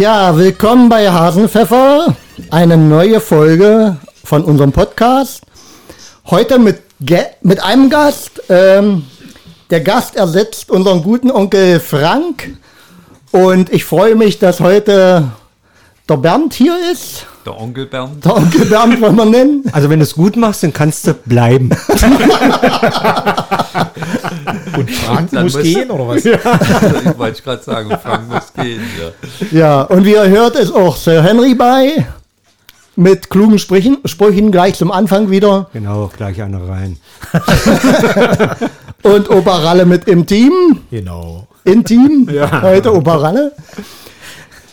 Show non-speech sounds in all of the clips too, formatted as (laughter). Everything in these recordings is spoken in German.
Ja, willkommen bei Hasenpfeffer. Eine neue Folge von unserem Podcast. Heute mit, Ge mit einem Gast. Ähm, der Gast ersetzt unseren guten Onkel Frank. Und ich freue mich, dass heute der Bernd hier ist. Der Onkel Bernd. Der Onkel Bernd wollen wir nennen. Also wenn du es gut machst, dann kannst du bleiben. Und Frank muss, muss gehen, oder was? Ja. ich wollte gerade sagen, Frank muss gehen, ja. Ja, und wie ihr hört, ist auch Sir Henry bei. Mit klugen Sprüchen, Sprüchen gleich zum Anfang wieder. Genau, gleich eine rein. und Operalle mit im Team. Genau. Intim. Ja. Heute Operalle.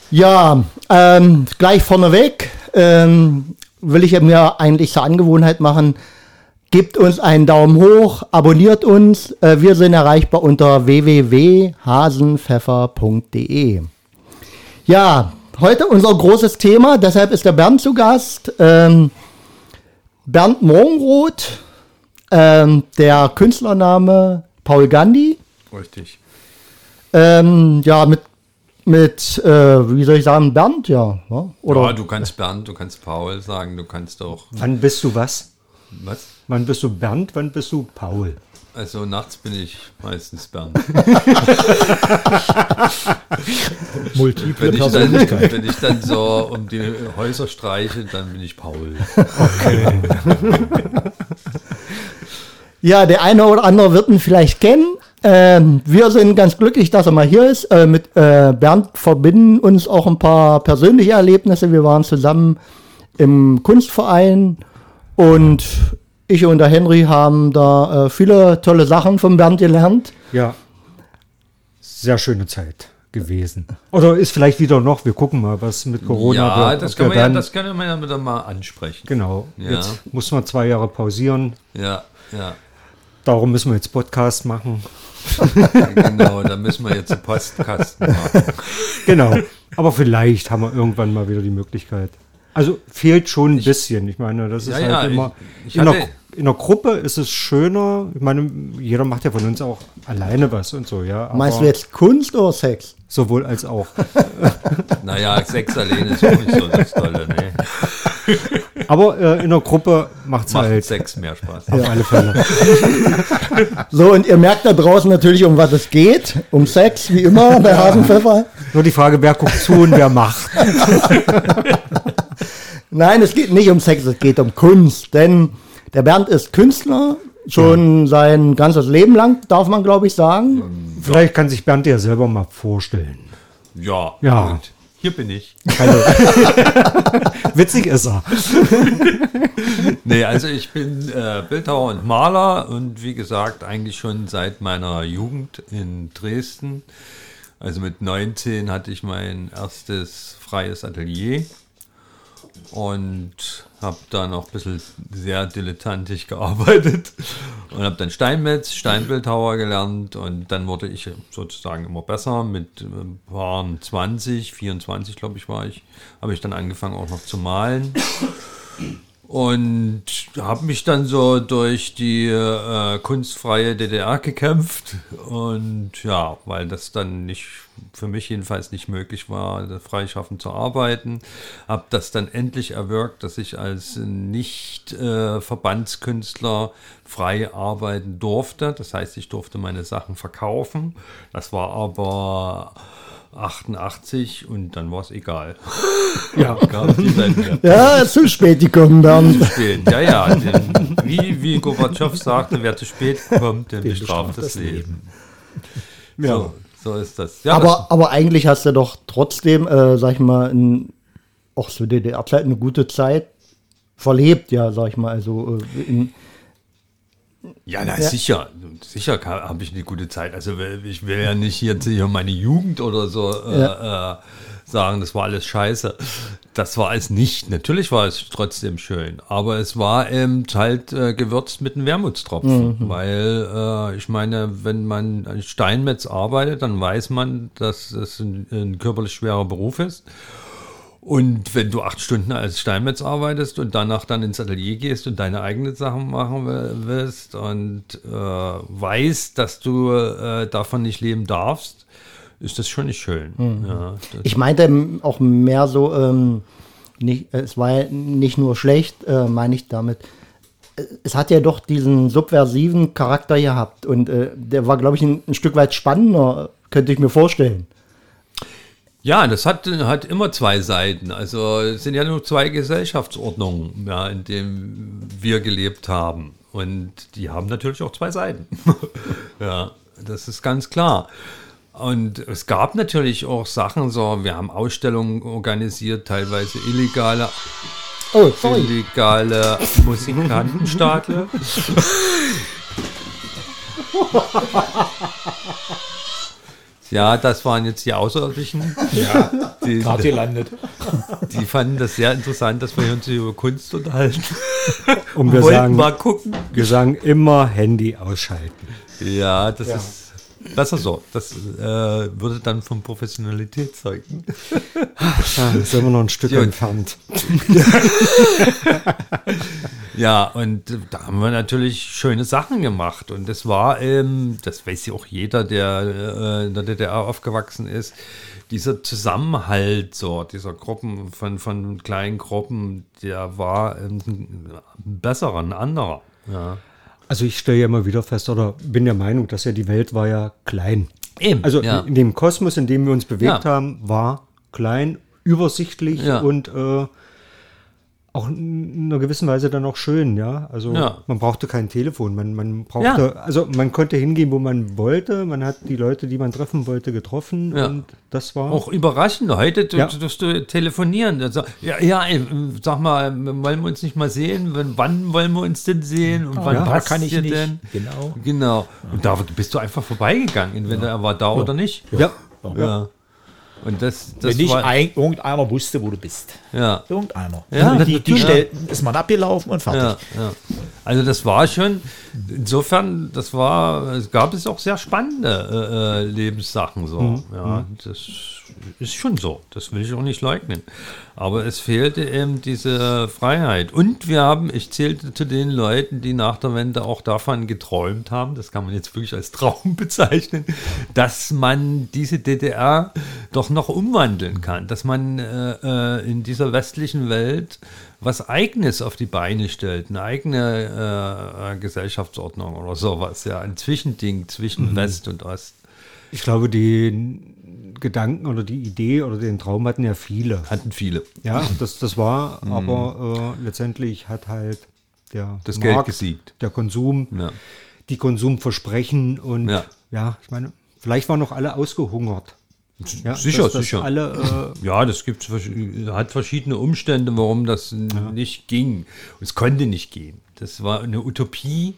Ja, ähm, gleich vorneweg ähm, will ich mir eigentlich zur Angewohnheit machen, gebt uns einen Daumen hoch, abonniert uns. Äh, wir sind erreichbar unter www.hasenpfeffer.de. Ja, heute unser großes Thema, deshalb ist der Bernd zu Gast. Ähm, Bernd Morgenroth, ähm, der Künstlername Paul Gandhi. Richtig. Ähm, ja, mit mit, äh, wie soll ich sagen, Bernd, ja. Oder? Ja, du kannst Bernd, du kannst Paul sagen, du kannst auch. Wann bist du was? Was? Wann bist du Bernd, wann bist du Paul? Also nachts bin ich meistens Bernd. (laughs) Multiple wenn ich, dann, wenn ich dann so um die Häuser streiche, dann bin ich Paul. Okay. (laughs) ja, der eine oder andere wird ihn vielleicht kennen. Ähm, wir sind ganz glücklich, dass er mal hier ist. Äh, mit äh, Bernd verbinden uns auch ein paar persönliche Erlebnisse. Wir waren zusammen im Kunstverein und ich und der Henry haben da äh, viele tolle Sachen von Bernd gelernt. Ja, sehr schöne Zeit gewesen. Oder ist vielleicht wieder noch, wir gucken mal, was mit Corona Ja, das, kann man ja das können wir ja wieder mal ansprechen. Genau. Ja. Jetzt muss man zwei Jahre pausieren. Ja, ja. Darum müssen wir jetzt Podcast machen. genau, da müssen wir jetzt einen Postkasten machen. Genau, aber vielleicht haben wir irgendwann mal wieder die Möglichkeit. Also fehlt schon ein ich, bisschen. Ich meine, das ist ja, halt ja, immer. Ich, ich in, einer, in, einer, Gruppe ist es schöner. Ich meine, jeder macht ja von uns auch alleine was und so, ja. Meinst du jetzt Kunst oder Sex? Sowohl als auch. (laughs) naja, Sex alleine ist auch nicht so das Tolle, ne? (laughs) Aber äh, in der Gruppe macht's Macht halt Sex mehr Spaß. Auf ja. alle Fälle. (laughs) so, und ihr merkt da draußen natürlich, um was es geht. Um Sex, wie immer bei Hasenpfeffer. Nur die Frage, wer guckt zu und wer macht. (laughs) Nein, es geht nicht um Sex, es geht um Kunst. Denn der Bernd ist Künstler, schon ja. sein ganzes Leben lang, darf man glaube ich sagen. Vielleicht kann sich Bernd ja selber mal vorstellen. Ja, ja. Gut. Hier bin ich. Also, (laughs) witzig ist er. (laughs) nee, also ich bin äh, Bildhauer und Maler und wie gesagt eigentlich schon seit meiner Jugend in Dresden. Also mit 19 hatte ich mein erstes freies Atelier und habe da noch ein bisschen sehr dilettantisch gearbeitet und habe dann Steinmetz, Steinbildhauer gelernt und dann wurde ich sozusagen immer besser. Mit waren äh, 20, 24 glaube ich war ich, habe ich dann angefangen auch noch zu malen und habe mich dann so durch die äh, kunstfreie DDR gekämpft und ja, weil das dann nicht für mich jedenfalls nicht möglich war, freischaffend zu arbeiten, habe das dann endlich erwirkt, dass ich als nicht äh, frei arbeiten durfte. Das heißt, ich durfte meine Sachen verkaufen. Das war aber 88 und dann war es egal. (laughs) Ja, ja, zu spät gekommen dann. Zu spät, ja, ja. Denn, wie, wie Gorbatschow sagte, wer zu spät kommt, der bestraft das, Leben. Leben. Ja. So, so, ist das. Ja, aber, das aber eigentlich hast du doch trotzdem, äh, sag ich mal, in, auch zu DDR-Zeit eine gute Zeit verlebt, ja, sag ich mal. Also äh, in, ja, na, ja. sicher. Sicher habe ich eine gute Zeit. Also ich will ja nicht jetzt hier meine Jugend oder so äh, ja. äh, sagen, das war alles scheiße. Das war es nicht. Natürlich war es trotzdem schön. Aber es war eben halt äh, gewürzt mit einem Wermutstropfen. Mhm. Weil äh, ich meine, wenn man an Steinmetz arbeitet, dann weiß man, dass es ein, ein körperlich schwerer Beruf ist. Und wenn du acht Stunden als Steinmetz arbeitest und danach dann ins Atelier gehst und deine eigenen Sachen machen willst und äh, weißt, dass du äh, davon nicht leben darfst, ist das schon nicht schön. Mhm. Ja, ich meinte auch mehr so, ähm, nicht, es war nicht nur schlecht, äh, meine ich damit. Es hat ja doch diesen subversiven Charakter gehabt und äh, der war, glaube ich, ein, ein Stück weit spannender, könnte ich mir vorstellen. Ja, das hat, hat immer zwei Seiten. Also es sind ja nur zwei Gesellschaftsordnungen, ja, in denen wir gelebt haben. Und die haben natürlich auch zwei Seiten. (laughs) ja, das ist ganz klar. Und es gab natürlich auch Sachen, so, wir haben Ausstellungen organisiert, teilweise illegale, oh, sorry. illegale Musikantenstadle. (laughs) Ja, das waren jetzt die Außerirdischen. Ja, (laughs) die, gerade gelandet. Die fanden das sehr interessant, dass wir uns über Kunst unterhalten. (laughs) Und wir Wollten sagen, mal gucken. wir sagen immer Handy ausschalten. Ja, das ist besser so. Das äh, würde dann von Professionalität zeugen. Ja, sind wir noch ein Stück Ja. entfernt. (laughs) Ja, und da haben wir natürlich schöne Sachen gemacht. Und das war, ähm, das weiß ja auch jeder, der äh, in der DDR aufgewachsen ist, dieser Zusammenhalt so, dieser Gruppen von, von kleinen Gruppen, der war ähm, ein besserer, ein anderer. Ja. Also ich stelle ja immer wieder fest oder bin der Meinung, dass ja die Welt war ja klein. Eben, Also ja. in dem Kosmos, in dem wir uns bewegt Ja. haben, war klein, übersichtlich und äh, auch in einer gewissen Weise dann auch schön, ja. Also Ja. man brauchte kein Telefon, man, man brauchte, also man konnte hingehen, wo man wollte, man hat die Leute, die man treffen wollte, getroffen Ja. und das war Auch überraschend. Heute du, Ja. tust du telefonieren. Also, ja, ja, ey, sag mal, wollen wir uns nicht mal sehen? Wann, wann wollen wir uns denn sehen? Und wann ja, passt kann ich dir nicht. denn? Genau. Genau. Und da bist du einfach vorbeigegangen, entweder er war da oder nicht. ja, Ja. Und das, das Wenn nicht war, ein, irgendeiner wusste, wo du bist. Ja. Irgendeiner. Ja, die, die natürlich. stellten, ist man abgelaufen und fertig. Ja, ja. Also das war schon, insofern, das war, es gab es auch sehr spannende äh, äh, Lebenssachen so. Ja, das ist schon so. Das will ich auch nicht leugnen. Aber es fehlte eben diese Freiheit. Und wir haben, ich zählte zu den Leuten, die nach der Wende auch davon geträumt haben, das kann man jetzt wirklich als Traum (laughs) bezeichnen, dass man diese DDR doch noch umwandeln kann, dass man äh, äh, in dieser westlichen Welt was Eigenes auf die Beine stellt, eine eigene äh, Gesellschaftsordnung oder sowas, ja, ein Zwischending zwischen West und Ost. ich glaube, die Gedanken oder die Idee oder den Traum hatten ja viele. Hatten viele. Ja, das, das war, aber äh, letztendlich hat halt der Das Geld gesiegt. der Konsum, Ja. die Konsumversprechen und Ja. ja. ich meine, vielleicht waren noch alle ausgehungert. Ja, sicher, dass, dass sicher. Alle, Ja, das gibt hat verschiedene Umstände, warum das n- nicht ging. Es konnte nicht gehen. Das war eine Utopie,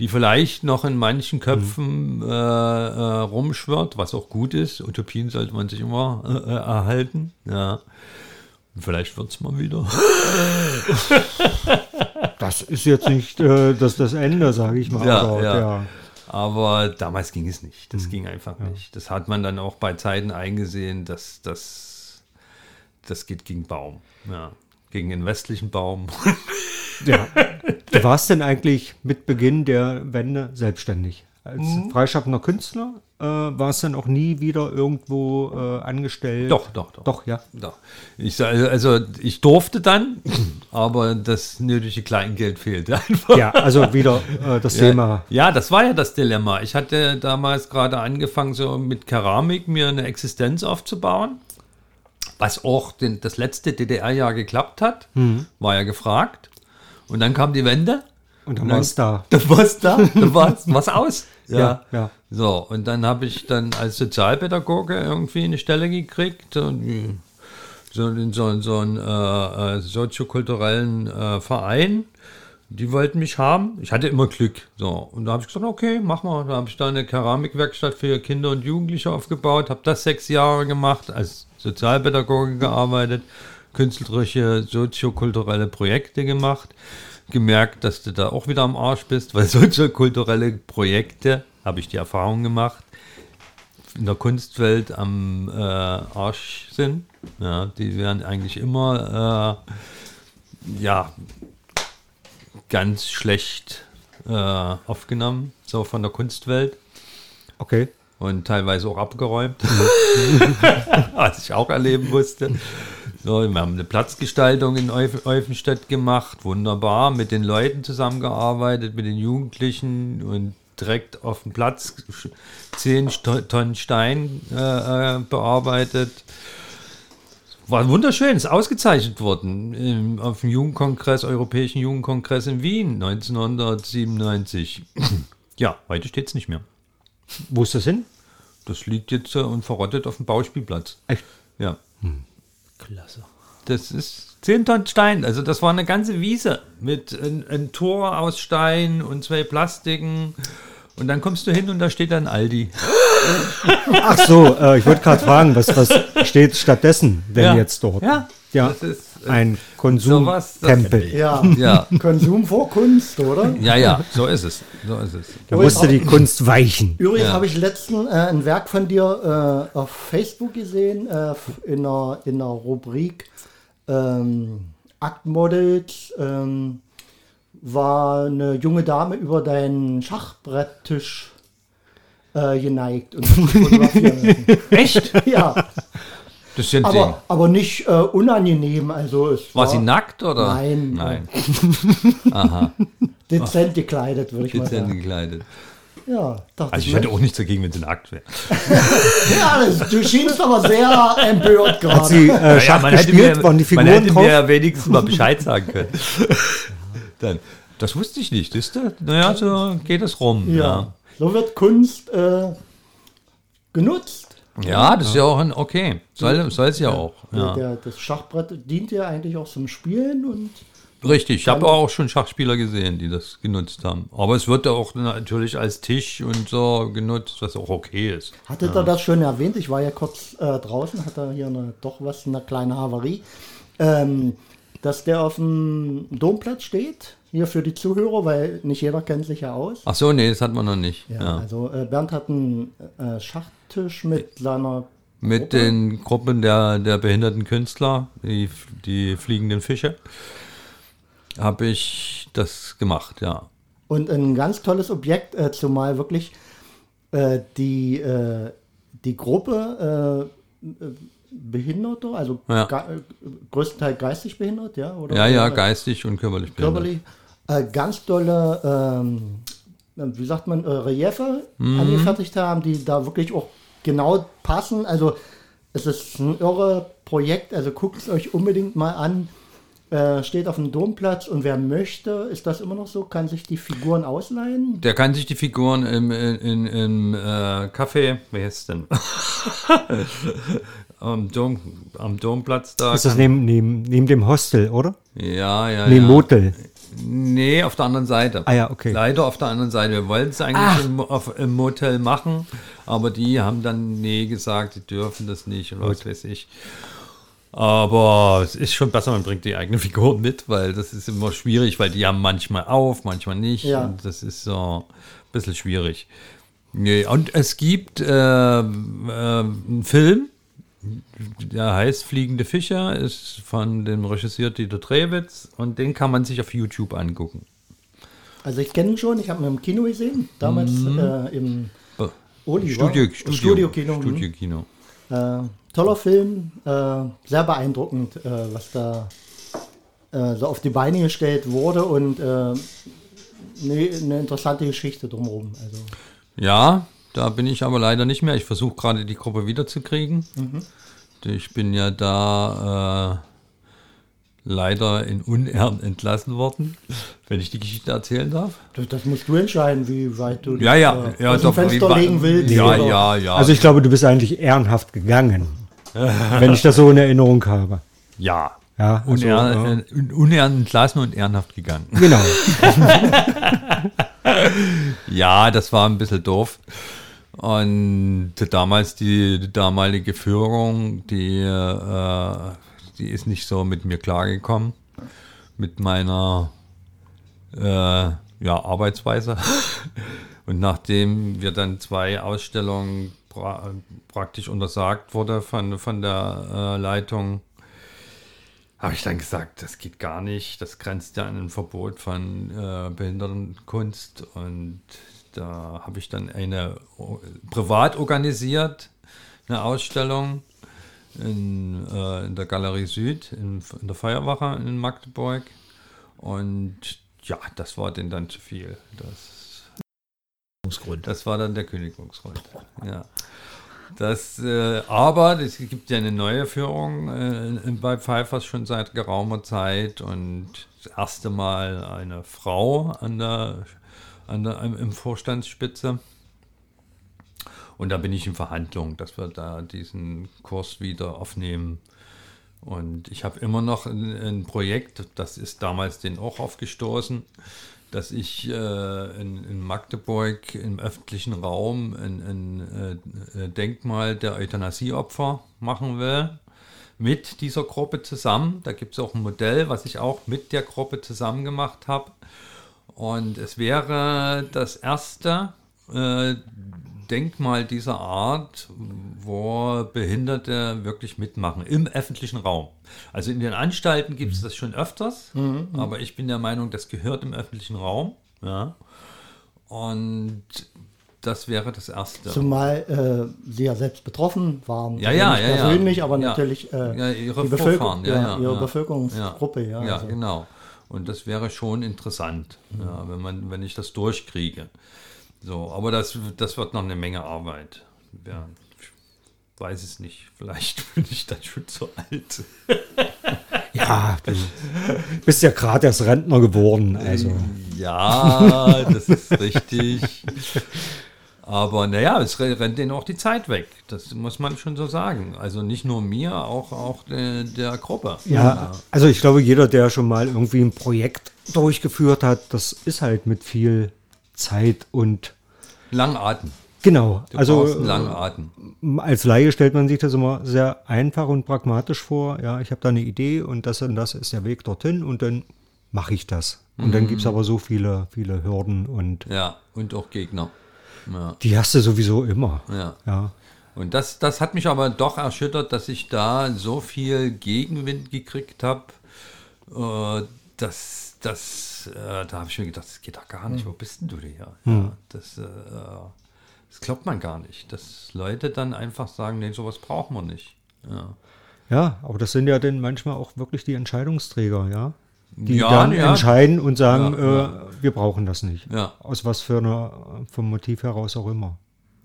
die vielleicht noch in manchen Köpfen äh, äh, rumschwirrt, was auch gut ist. Utopien sollte man sich immer äh, äh, erhalten. Ja. Vielleicht wird es mal wieder. äh, (laughs) das ist jetzt nicht äh, das, das Ende, sage ich mal. Ja, aber ja. Aber damals ging es nicht. Das ging einfach nicht. Das hat man dann auch bei Zeiten eingesehen, dass das, das geht gegen Baum. Ja. Gegen den westlichen Baum. ja. (laughs) Du warst denn eigentlich mit Beginn der Wende selbstständig? Als Mhm. freischaffender Künstler äh, warst dann auch nie wieder irgendwo äh, angestellt? Doch, doch, doch. Doch, ja. Doch. Ich, sa- also ich durfte dann, aber das nötige Kleingeld fehlte einfach. Ja, also wieder äh, das Ja, Thema. ja, das war ja das Dilemma. Ich hatte damals gerade angefangen, so mit Keramik mir eine Existenz aufzubauen, was auch den, das letzte DDR-Jahr geklappt hat, war ja gefragt. Und dann kam die Wende. Und dann war es da. (laughs) Da war es da, da war es aus. Ja, ja. So, und dann habe ich dann als Sozialpädagoge irgendwie eine Stelle gekriegt und so in so, in so einen äh, äh, soziokulturellen äh, Verein. Die wollten mich haben. Ich hatte immer Glück. So, und da habe ich gesagt, okay, mach mal. Da habe ich da eine Keramikwerkstatt für Kinder und Jugendliche aufgebaut, habe das sechs Jahre gemacht, als Sozialpädagoge gearbeitet, künstlerische, soziokulturelle Projekte gemacht gemerkt, dass du da auch wieder am Arsch bist, weil (laughs) soziokulturelle Projekte, habe ich die Erfahrung gemacht, in der Kunstwelt am äh, Arsch sind. Ja, die werden eigentlich immer äh, ja, ganz schlecht äh, aufgenommen, so von der Kunstwelt. Okay. und teilweise auch abgeräumt, (laughs) (laughs) was ich auch erleben musste. So, wir haben eine Platzgestaltung in Euf Eufenstedt gemacht, wunderbar, mit den Leuten zusammengearbeitet, mit den Jugendlichen und direkt auf dem Platz 10 Tonnen Stein äh, äh, bearbeitet. War wunderschön, ist ausgezeichnet worden im, auf dem Jugendkongress, Europäischen Jugendkongress in Wien 1997. (clears throat) ja, heute steht es nicht mehr. Wo ist das hin? Das liegt jetzt äh, und verrottet auf dem Bauspielplatz. Echt? Ja. Hm. Klasse. Das ist 10 Tonnen Stein. Also das war eine ganze Wiese mit einem Tor aus Stein und zwei Plastiken. Und dann kommst du hin und da steht dann Aldi. Ach so, äh, ich wollte gerade fragen, was, was steht stattdessen denn Ja. jetzt dort? Ja, ja das ist, ein Konsumtempel. Ja. Ja, (laughs) Konsum vor Kunst, oder? ja, ja, so ist es. So ist es. Da musste die Kunst weichen. Übrigens Ja. habe ich letztens äh, ein Werk von dir äh, auf Facebook gesehen, äh, in, einer, in einer Rubrik ähm, Aktmodels. Ähm, war eine junge Dame über deinen Schachbretttisch äh, geneigt und (laughs) fotografieren lassen. Echt? Ja, Das sind aber, aber nicht äh, unangenehm. Also es sie. War sie nackt oder? Nein. Nein. (laughs) dezent gekleidet, würde ich mal Dezent sagen. gekleidet. Ja, dachte Also ich mir. hätte auch nichts dagegen, wenn sie nackt wäre. (laughs) Ja, das, du schienst aber sehr empört gerade. Hat sie äh, Schach gespielt? Waren die man Figuren hätte drauf? mir ja wenigstens mal Bescheid sagen können. (laughs) Dann, das wusste ich nicht, wisst ihr? Naja, so geht es rum. Ja. Ja, So wird Kunst äh, genutzt. Ja das ist ja auch ein okay. Soll, es ja auch. Ja. Der, das Schachbrett dient ja eigentlich auch zum Spielen und Richtig, ich habe auch schon Schachspieler gesehen, die das genutzt haben. Aber es wird ja auch natürlich als Tisch und so genutzt, was auch okay ist. hattet ihr das schon erwähnt? Ich war ja kurz äh, draußen, hatte hier eine, doch was, eine kleine Havarie. Ähm, dass der auf dem Domplatz steht, hier für die Zuhörer, weil nicht jeder kennt sich ja aus. Ach so, nee, das hat man noch nicht. Ja, Ja. also äh, Bernd hat einen äh, Schachtisch mit seiner Mit den Gruppen der, der behinderten Künstler, die, die fliegenden Fische, habe ich das gemacht, ja. Und ein ganz tolles Objekt, äh, zumal wirklich äh, die, äh, die Gruppe äh, Behinderte, also Ja. ge äh, größtenteils geistig behindert, ja? Oder, Ja, ja, geistig und körperlich. behindert. körperlich, äh, ganz tolle, ähm, wie sagt man, äh, Reliefe Mhm. angefertigt haben, die da wirklich auch genau passen. Also es ist ein irre Projekt, also guckt es euch unbedingt mal an. Äh, steht auf dem Domplatz und wer möchte, ist das immer noch so, kann sich die Figuren ausleihen. Der kann sich die Figuren im, in, in, im äh, Café, heißt es denn? Am, Dom, am Domplatz da. Ist das neben, neben, neben dem Hostel, oder? ja, ja, Neben ja. Motel. Nee, auf der anderen Seite. Ah ja, okay. Leider auf der anderen Seite. Wir wollten es eigentlich im, Mo- auf, im Motel machen, aber die haben dann nee gesagt, die dürfen das nicht und was weiß ich. Aber es ist schon besser, man bringt die eigene (laughs) Figur mit, weil das ist immer schwierig, weil die haben manchmal auf, manchmal nicht. Ja. Und das ist so ein bisschen schwierig. Nee, und es gibt äh, äh, einen Film, der heißt Fliegende Fischer, ist von dem Regisseur Dieter Drewitz und den kann man sich auf YouTube angucken. Also ich kenne ihn schon, ich habe ihn im Kino gesehen, damals äh, im Oh, Oli, Studio, war? Im Studiokino. mhm. Studiokino. Äh, toller Film, äh, sehr beeindruckend, äh, was da äh, so auf die Beine gestellt wurde und eine ne interessante Geschichte drumherum. Also, Ja, da bin ich aber leider nicht mehr. Ich versuche gerade die Gruppe wiederzukriegen. Ich bin ja da äh, leider in Unehren entlassen worden, (laughs) wenn ich die Geschichte erzählen darf. das, das musst du entscheiden, wie weit du Ja, ja, dich, äh, ja, aus dem doch, Fenster legen willst. Ja, oder- ja, ja. Also ich glaube, du bist eigentlich ehrenhaft gegangen. (laughs) wenn ich das so in Erinnerung habe. ja. Ja, also, Unehren, äh, unehren entlassen und ehrenhaft gegangen. Genau. (laughs) Ja, das war ein bisschen doof. Und damals die, die damalige Führung, die, äh, die ist nicht so mit mir klargekommen. Mit meiner äh, ja, Arbeitsweise. (laughs) Und nachdem wir dann zwei Ausstellungen pra praktisch untersagt wurde von, von der äh, Leitung, habe ich dann gesagt, das geht gar nicht. Das grenzt ja an ein Verbot von äh, Behindertenkunst und da habe ich dann eine privat organisiert, eine Ausstellung in, äh, in der Galerie Süd, in, in, der Feuerwache in Magdeburg. Und ja, das war denen dann zu viel. Das, das war dann der Kündigungsgrund. Ja. Das, äh, aber es gibt ja eine neue Führung äh, bei Pfeifers schon seit geraumer Zeit und das erste Mal eine Frau an der, an der, im Vorstandsspitze. Und da bin ich in Verhandlungen, dass wir da diesen Kurs wieder aufnehmen. Und ich habe immer noch ein, ein, Projekt, das ist damals den auch aufgestoßen, dass ich äh, in, in, Magdeburg im öffentlichen Raum ein, ein äh, Denkmal der Euthanasieopfer machen will. Mit dieser Gruppe zusammen. Da gibt es auch ein Modell, was ich auch mit der Gruppe zusammen gemacht habe. Und es wäre das erste äh, Denkmal dieser Art, wo Behinderte wirklich mitmachen, im öffentlichen Raum. Also in den Anstalten gibt es das schon öfters, mhm, mhm, aber ich bin der Meinung, das gehört im öffentlichen Raum. Ja. Und das wäre das Erste. Zumal äh, Sie ja selbst betroffen waren. Ja, ja, ja. Persönlich, ja. aber natürlich äh, ja, ihre die Bevölkerung, ja, ja, Ihre Bevölkerungsgruppe. Ja, ja also. genau. Und das wäre schon interessant, mhm. ja, wenn, man, wenn ich das durchkriege. So, aber das, das wird noch eine Menge Arbeit. Ja, ich weiß es nicht. (laughs) Vielleicht bin ich dann schon zu alt. (laughs) ja, du bist ja gerade erst Rentner geworden. Also. Ja, das ist richtig. (laughs) Aber naja, es rennt denen auch die Zeit weg. Das muss man schon so sagen. Also nicht nur mir, auch, auch der, der Gruppe. Ja, also ich glaube, jeder, der schon mal irgendwie ein Projekt durchgeführt hat, das ist halt mit viel Zeit und Langatmen. Genau. Du also Langatmen. als Laie stellt man sich das immer sehr einfach und pragmatisch vor. Ja, ich habe da eine Idee und das und das ist der Weg dorthin und dann mache ich das. Und mhm. dann gibt es aber so viele, viele Hürden und. Ja, und auch Gegner. Ja. Die hast du sowieso immer. Ja. ja. Und das, das hat mich aber doch erschüttert, dass ich da so viel Gegenwind gekriegt habe, äh, dass das, äh, da habe ich mir gedacht, das geht doch gar nicht. Wo bist denn du hier? Hm. Ja, das, äh, das glaubt man gar nicht, dass Leute dann einfach sagen, nee, sowas brauchen wir nicht. Ja. ja, aber das sind ja dann manchmal auch wirklich die Entscheidungsträger, ja? Die ja, dann ja. entscheiden und sagen, ja, äh, wir brauchen das nicht. Aus was für einer vom Motiv heraus auch immer.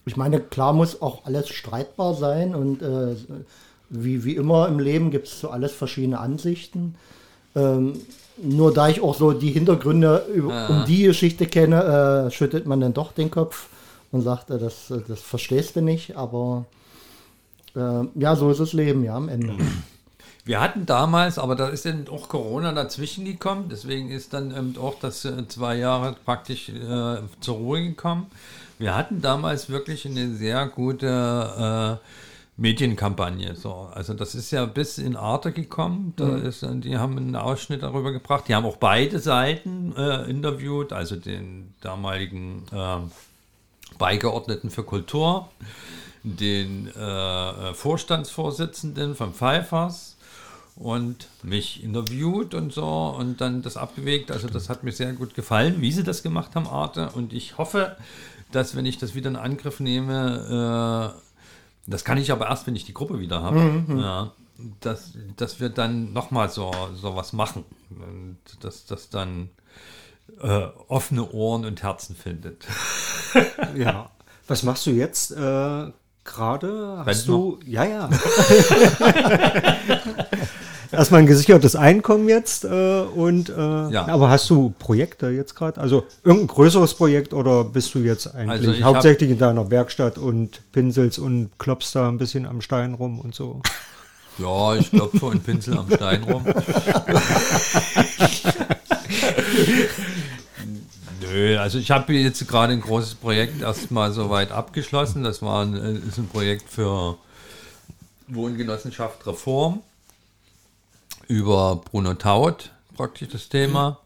Ich meine, klar muss auch alles streitbar sein und äh, wie, wie immer im Leben gibt es so alles verschiedene Ansichten. Ähm, nur da ich auch so die Hintergründe über, um die Geschichte kenne, äh, schüttet man dann doch den Kopf und sagt, äh, das, das verstehst du nicht, aber äh, ja, so ist das Leben, ja, am Ende. (clears throat) Wir hatten damals, aber da ist dann auch Corona dazwischen gekommen, deswegen ist dann eben auch das äh, zwei Jahre praktisch äh, zur Ruhe gekommen. Wir hatten damals wirklich eine sehr gute äh, Medienkampagne. So. Also das ist ja bis in Arte gekommen. Da mhm. ist, die haben einen Ausschnitt darüber gebracht. Die haben auch beide Seiten äh, interviewt, also den damaligen äh, Beigeordneten für Kultur, den äh, Vorstandsvorsitzenden von Pfeifers und mich interviewt und so und dann das abgewegt. Also das hat mir sehr gut gefallen, wie sie das gemacht haben, Arte. Und ich hoffe, dass wenn ich das wieder in Angriff nehme, äh, das kann ich aber erst, wenn ich die Gruppe wieder habe. Mhm. Ja, dass, dass wir dann nochmal so, so was machen. Und dass das dann äh, offene Ohren und Herzen findet. (laughs) ja. Was machst du jetzt äh, gerade? Hast du. Ja, ja. (laughs) erstmal ein gesichertes Einkommen jetzt äh, und äh, ja. aber hast du Projekte jetzt gerade? Also irgendein größeres Projekt oder bist du jetzt eigentlich also hauptsächlich in deiner Werkstatt und pinselst und klopfst da ein bisschen am Stein rum und so? Ja, ich klopfe und pinsel am Stein rum. (laughs) (laughs) Nö, also ich habe jetzt gerade ein großes Projekt erstmal soweit abgeschlossen. Das war ein, ist ein Projekt für Wohngenossenschaft Reform über Bruno Taut praktisch das Thema.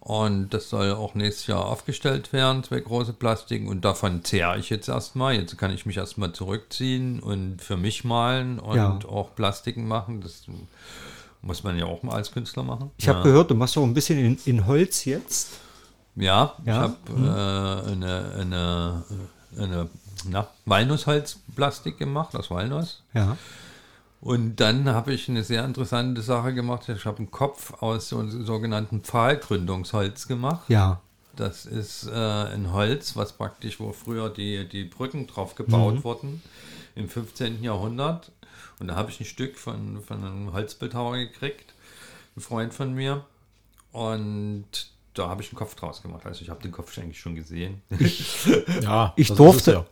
Und das soll auch nächstes Jahr aufgestellt werden, zwei große Plastiken. Und davon zehre ich jetzt erstmal. Jetzt kann ich mich erstmal zurückziehen und für mich malen und ja. auch Plastiken machen. Das muss man ja auch mal als Künstler machen. Ich habe gehört, du machst auch ein bisschen in, in Holz jetzt. Ja, ich habe äh, eine, eine, eine na, Walnussholzplastik gemacht, aus Walnuss. Ja. Und dann habe ich eine sehr interessante Sache gemacht. Ich habe einen Kopf aus so einem sogenannten Pfahlgründungsholz gemacht. Ja. Das ist äh, ein Holz, was praktisch, wo früher die, die Brücken drauf gebaut wurden, im 15. Jahrhundert. Und da habe ich ein Stück von, von einem Holzbildhauer gekriegt, ein Freund von mir. Und da habe ich einen Kopf draus gemacht. Also ich habe den Kopf eigentlich schon gesehen. (laughs) Ja, Ich das durfte- ja.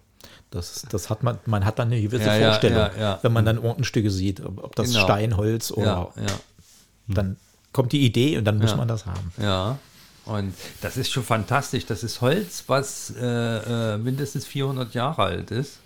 Das, das hat man, man hat dann eine gewisse Ja, ja, Vorstellung, ja, ja. wenn man dann Ortenstücke sieht, ob, ob das Genau. Stein, Holz oder ja, ja. dann kommt die Idee und dann muss Ja. man das haben. Ja, und das ist schon fantastisch. Das ist Holz, was äh, äh, mindestens 400 Jahre alt ist.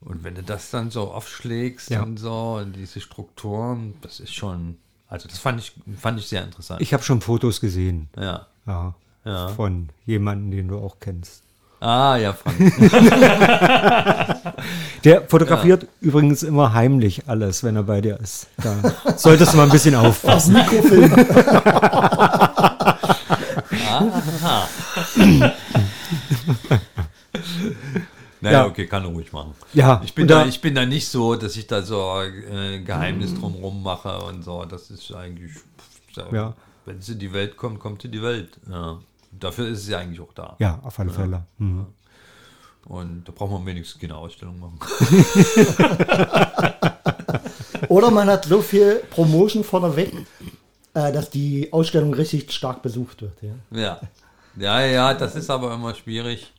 Und wenn du das dann so aufschlägst Ja. und so, und diese Strukturen, das ist schon, also das fand ich, fand ich sehr interessant. Ich habe schon Fotos gesehen. ja. Ja. Ja. Von jemandem, den du auch kennst. Ah, ja, Frank. (laughs) Der fotografiert übrigens immer heimlich alles, wenn er bei dir ist. Da solltest du mal ein bisschen aufpassen. Mikrofilm. Naja, Ja. okay, kann er ruhig machen. Ja, Ich bin, da, da- ich bin da nicht so, dass ich da so äh, ein Geheimnis drumherum mache und so. Das ist eigentlich, Ja. Wenn es in die Welt kommt, kommt es in die Welt. Ja. Dafür ist es ja eigentlich auch da. Ja, auf alle Fälle. Mhm. Und da braucht man wenigstens keine Ausstellung machen. (laughs) Oder man hat so viel Promotion vorneweg, äh, dass die Ausstellung richtig stark besucht wird. Ja. Ja. Ja, ja, das ist aber immer schwierig.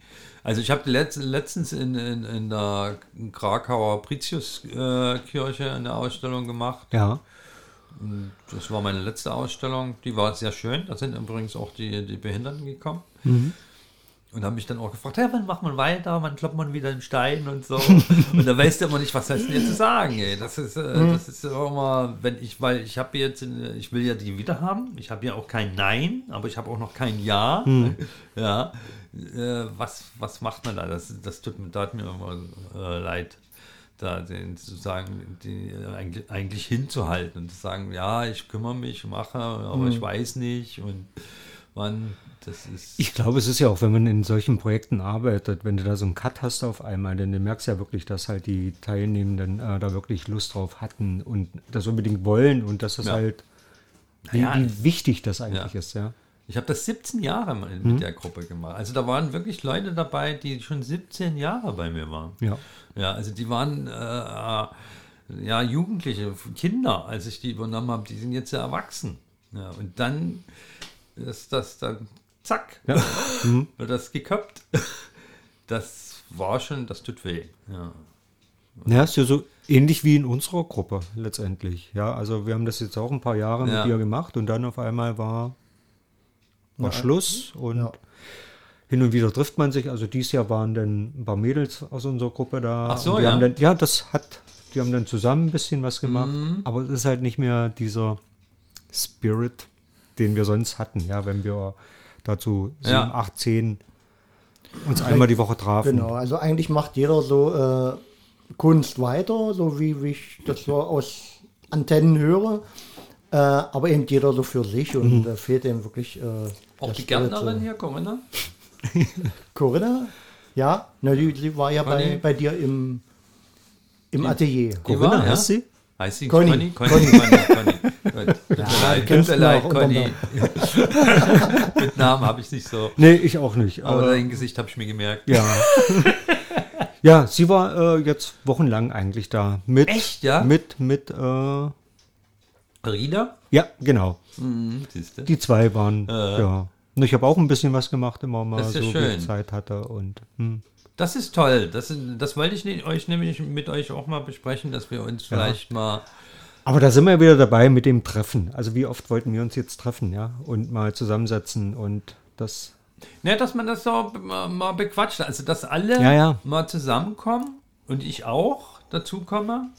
Also ich habe letzt, letztens in, in, in der Krakauer Pritius-Kirche eine Ausstellung gemacht. Ja. Das war meine letzte Ausstellung. Die war sehr schön. Da sind übrigens auch die, die Behinderten gekommen. Und haben mich dann auch gefragt, ja, wann macht man weiter? Wann kloppt man wieder einen Stein und so? (laughs) und da weißt du immer nicht, was heißt denn jetzt zu sagen, ey. Das ist, äh, das ist auch immer, wenn ich, weil ich habe jetzt, in- ich will ja die wieder haben. Ich habe ja auch kein Nein, aber ich habe auch noch kein Ja. (laughs) Ja. Äh, was, was macht man da? Das, das tut mir, mir immer äh, leid da den zu sagen, die eigentlich, eigentlich hinzuhalten und zu sagen, ja, ich kümmere mich, mache, aber ich weiß nicht und wann, das ist. Ich glaube, es ist ja auch, wenn man in solchen Projekten arbeitet, wenn du da so einen Cut hast auf einmal, denn du merkst ja wirklich, dass halt die Teilnehmenden äh, da wirklich Lust drauf hatten und das unbedingt wollen und dass das Ja. halt, wie, Naja, wie wichtig das eigentlich Ja. ist, ja. Ich habe das 17 Jahre mit der Gruppe gemacht. Also da waren wirklich Leute dabei, die schon 17 Jahre bei mir waren. Ja. Ja, also die waren äh, ja Jugendliche, Kinder, als ich die übernommen habe, die sind jetzt ja erwachsen. Ja, und dann ist das dann zack, (laughs) wird das geköpft. (laughs) Das war schon, das tut weh. Ja. Ja, ist ja so ähnlich wie in unserer Gruppe letztendlich. Ja, also wir haben das jetzt auch ein paar Jahre Ja. mit dir gemacht und dann auf einmal war, war Schluss und Ja. hin und wieder trifft man sich. Also dieses Jahr waren dann ein paar Mädels aus unserer Gruppe da. Ach so, ja. Dann, ja, das hat, die haben dann zusammen ein bisschen was gemacht. Mhm. Aber es ist halt nicht mehr dieser Spirit, den wir sonst hatten. Ja, wenn wir dazu sieben, Ja. acht, zehn uns einmal die Woche trafen. Genau, also eigentlich macht jeder so äh, Kunst weiter, so wie, wie ich das so aus Antennen höre. Äh, aber eben jeder so für sich und da fehlt eben wirklich. Äh, Auch die Gärtnerin so. hier, Corinna? (laughs) Corinna? Ja, na, die, die war ja bei, Conny? bei dir im, im Atelier. Die Corinna, war, ja? heißt sie? Heißt sie Conny. Conny? Conny, Conny, Conny. (laughs) Tut mir leid, tut mir Conny. (laughs) Mit Namen habe ich nicht so. Nee, ich auch nicht. Aber Aber dein Gesicht habe ich mir gemerkt. Ja. ja, sie war äh, jetzt wochenlang eigentlich da. Mit, Echt, ja? Mit, mit, äh, Rina? ja, genau. Mhm? Die zwei waren, ja. Und ich habe auch ein bisschen was gemacht, immer mal ja so, wie schön. ich Zeit hatte. Und, hm. Das ist toll. Das, das wollte ich euch nämlich mit euch auch mal besprechen, dass wir uns vielleicht mal. Aber da sind wir wieder dabei mit dem Treffen. Also wie oft wollten wir uns jetzt treffen, ja? Und mal zusammensetzen und das, Ne, dass man das so mal, mal bequatscht. Also, dass alle Ja, ja. mal zusammenkommen und ich auch dazu komme.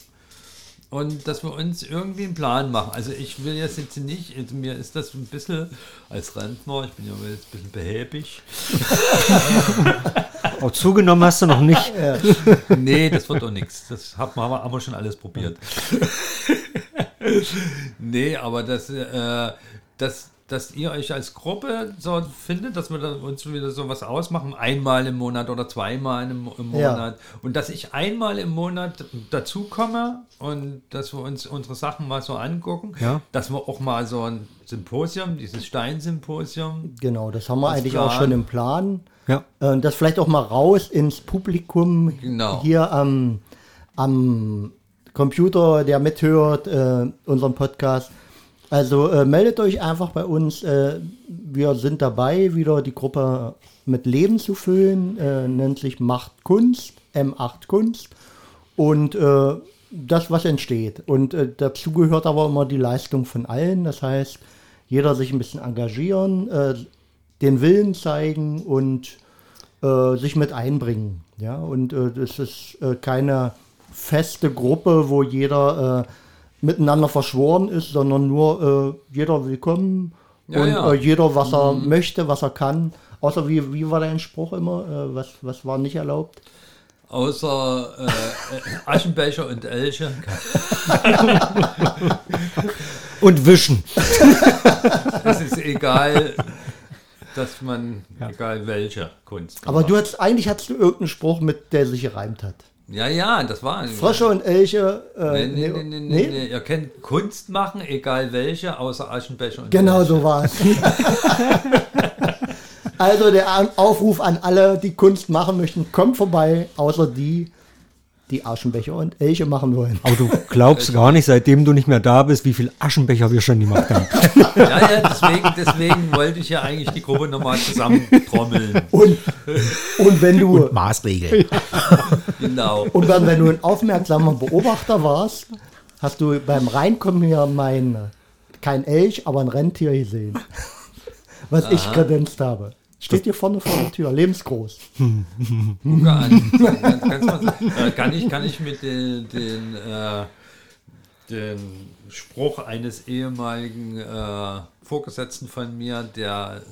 Und dass wir uns irgendwie einen Plan machen. Also ich will jetzt, jetzt nicht, also mir ist das ein bisschen als Rentner, ich bin ja jetzt ein bisschen behäbig. (laughs) auch zugenommen hast du noch nicht. Nee, das wird doch nichts. Das haben wir, haben wir schon alles probiert. (laughs) nee, aber das, äh, das, dass ihr euch als Gruppe so findet, dass wir dann uns wieder so was ausmachen, einmal im Monat oder zweimal im, im Monat. Ja. Und dass ich einmal im Monat dazukomme und dass wir uns unsere Sachen mal so angucken. Ja. Dass wir auch mal so ein Symposium, dieses Steinsymposium. Genau, das haben wir eigentlich Plan. auch schon im Plan. Ja. Und das vielleicht auch mal raus ins Publikum genau. hier am, am Computer, der mithört, äh, unseren Podcast. Also äh, meldet euch einfach bei uns. Äh, wir sind dabei, wieder die Gruppe mit Leben zu füllen. Äh, nennt sich Macht Kunst, M8 Kunst. Und äh, das, was entsteht. Und äh, dazu gehört aber immer die Leistung von allen. Das heißt, jeder sich ein bisschen engagieren, äh, den Willen zeigen und sich mit einbringen. Ja, und es ist keine feste Gruppe, wo jeder miteinander verschworen ist, sondern nur äh, jeder willkommen ja, und ja. Äh, jeder, was er mhm. möchte, was er kann. Außer wie, wie war dein Spruch immer? Äh, was, was war nicht erlaubt? Außer äh, Aschenbecher und Elche. (laughs) und Wischen. (laughs) es ist egal, dass man, ja. egal welche Kunst. Aber macht. du hast, eigentlich hattest du irgendeinen Spruch, mit der sich gereimt hat. Ja, ja, das war. Frösche und Elche. Äh, nee, nee, nee, nee, nee, Ihr könnt Kunst machen, egal welche, außer Aschenbecher und Genau Elche. so war es. (laughs) also der Aufruf an alle, die Kunst machen möchten, kommt vorbei, außer die, die Aschenbecher und Elche machen wollen. Aber du glaubst gar nicht, seitdem du nicht mehr da bist, wie viel Aschenbecher wir schon gemacht haben. (laughs) ja, ja, deswegen, deswegen wollte ich ja eigentlich die Gruppe nochmal zusammentrommeln. Und, und wenn du. Und Maßregeln. (laughs) genau. Und dann, wenn du ein aufmerksamer Beobachter warst, hast du beim Reinkommen hier mein, kein Elch, aber ein Rentier gesehen. Was Aha. ich kredenzt habe. Steht hier vorne vor der Tür, lebensgroß. Guck an. Äh, kann, ich, kann ich mit den, den, äh, den Spruch eines ehemaligen äh, Vorgesetzten von mir, der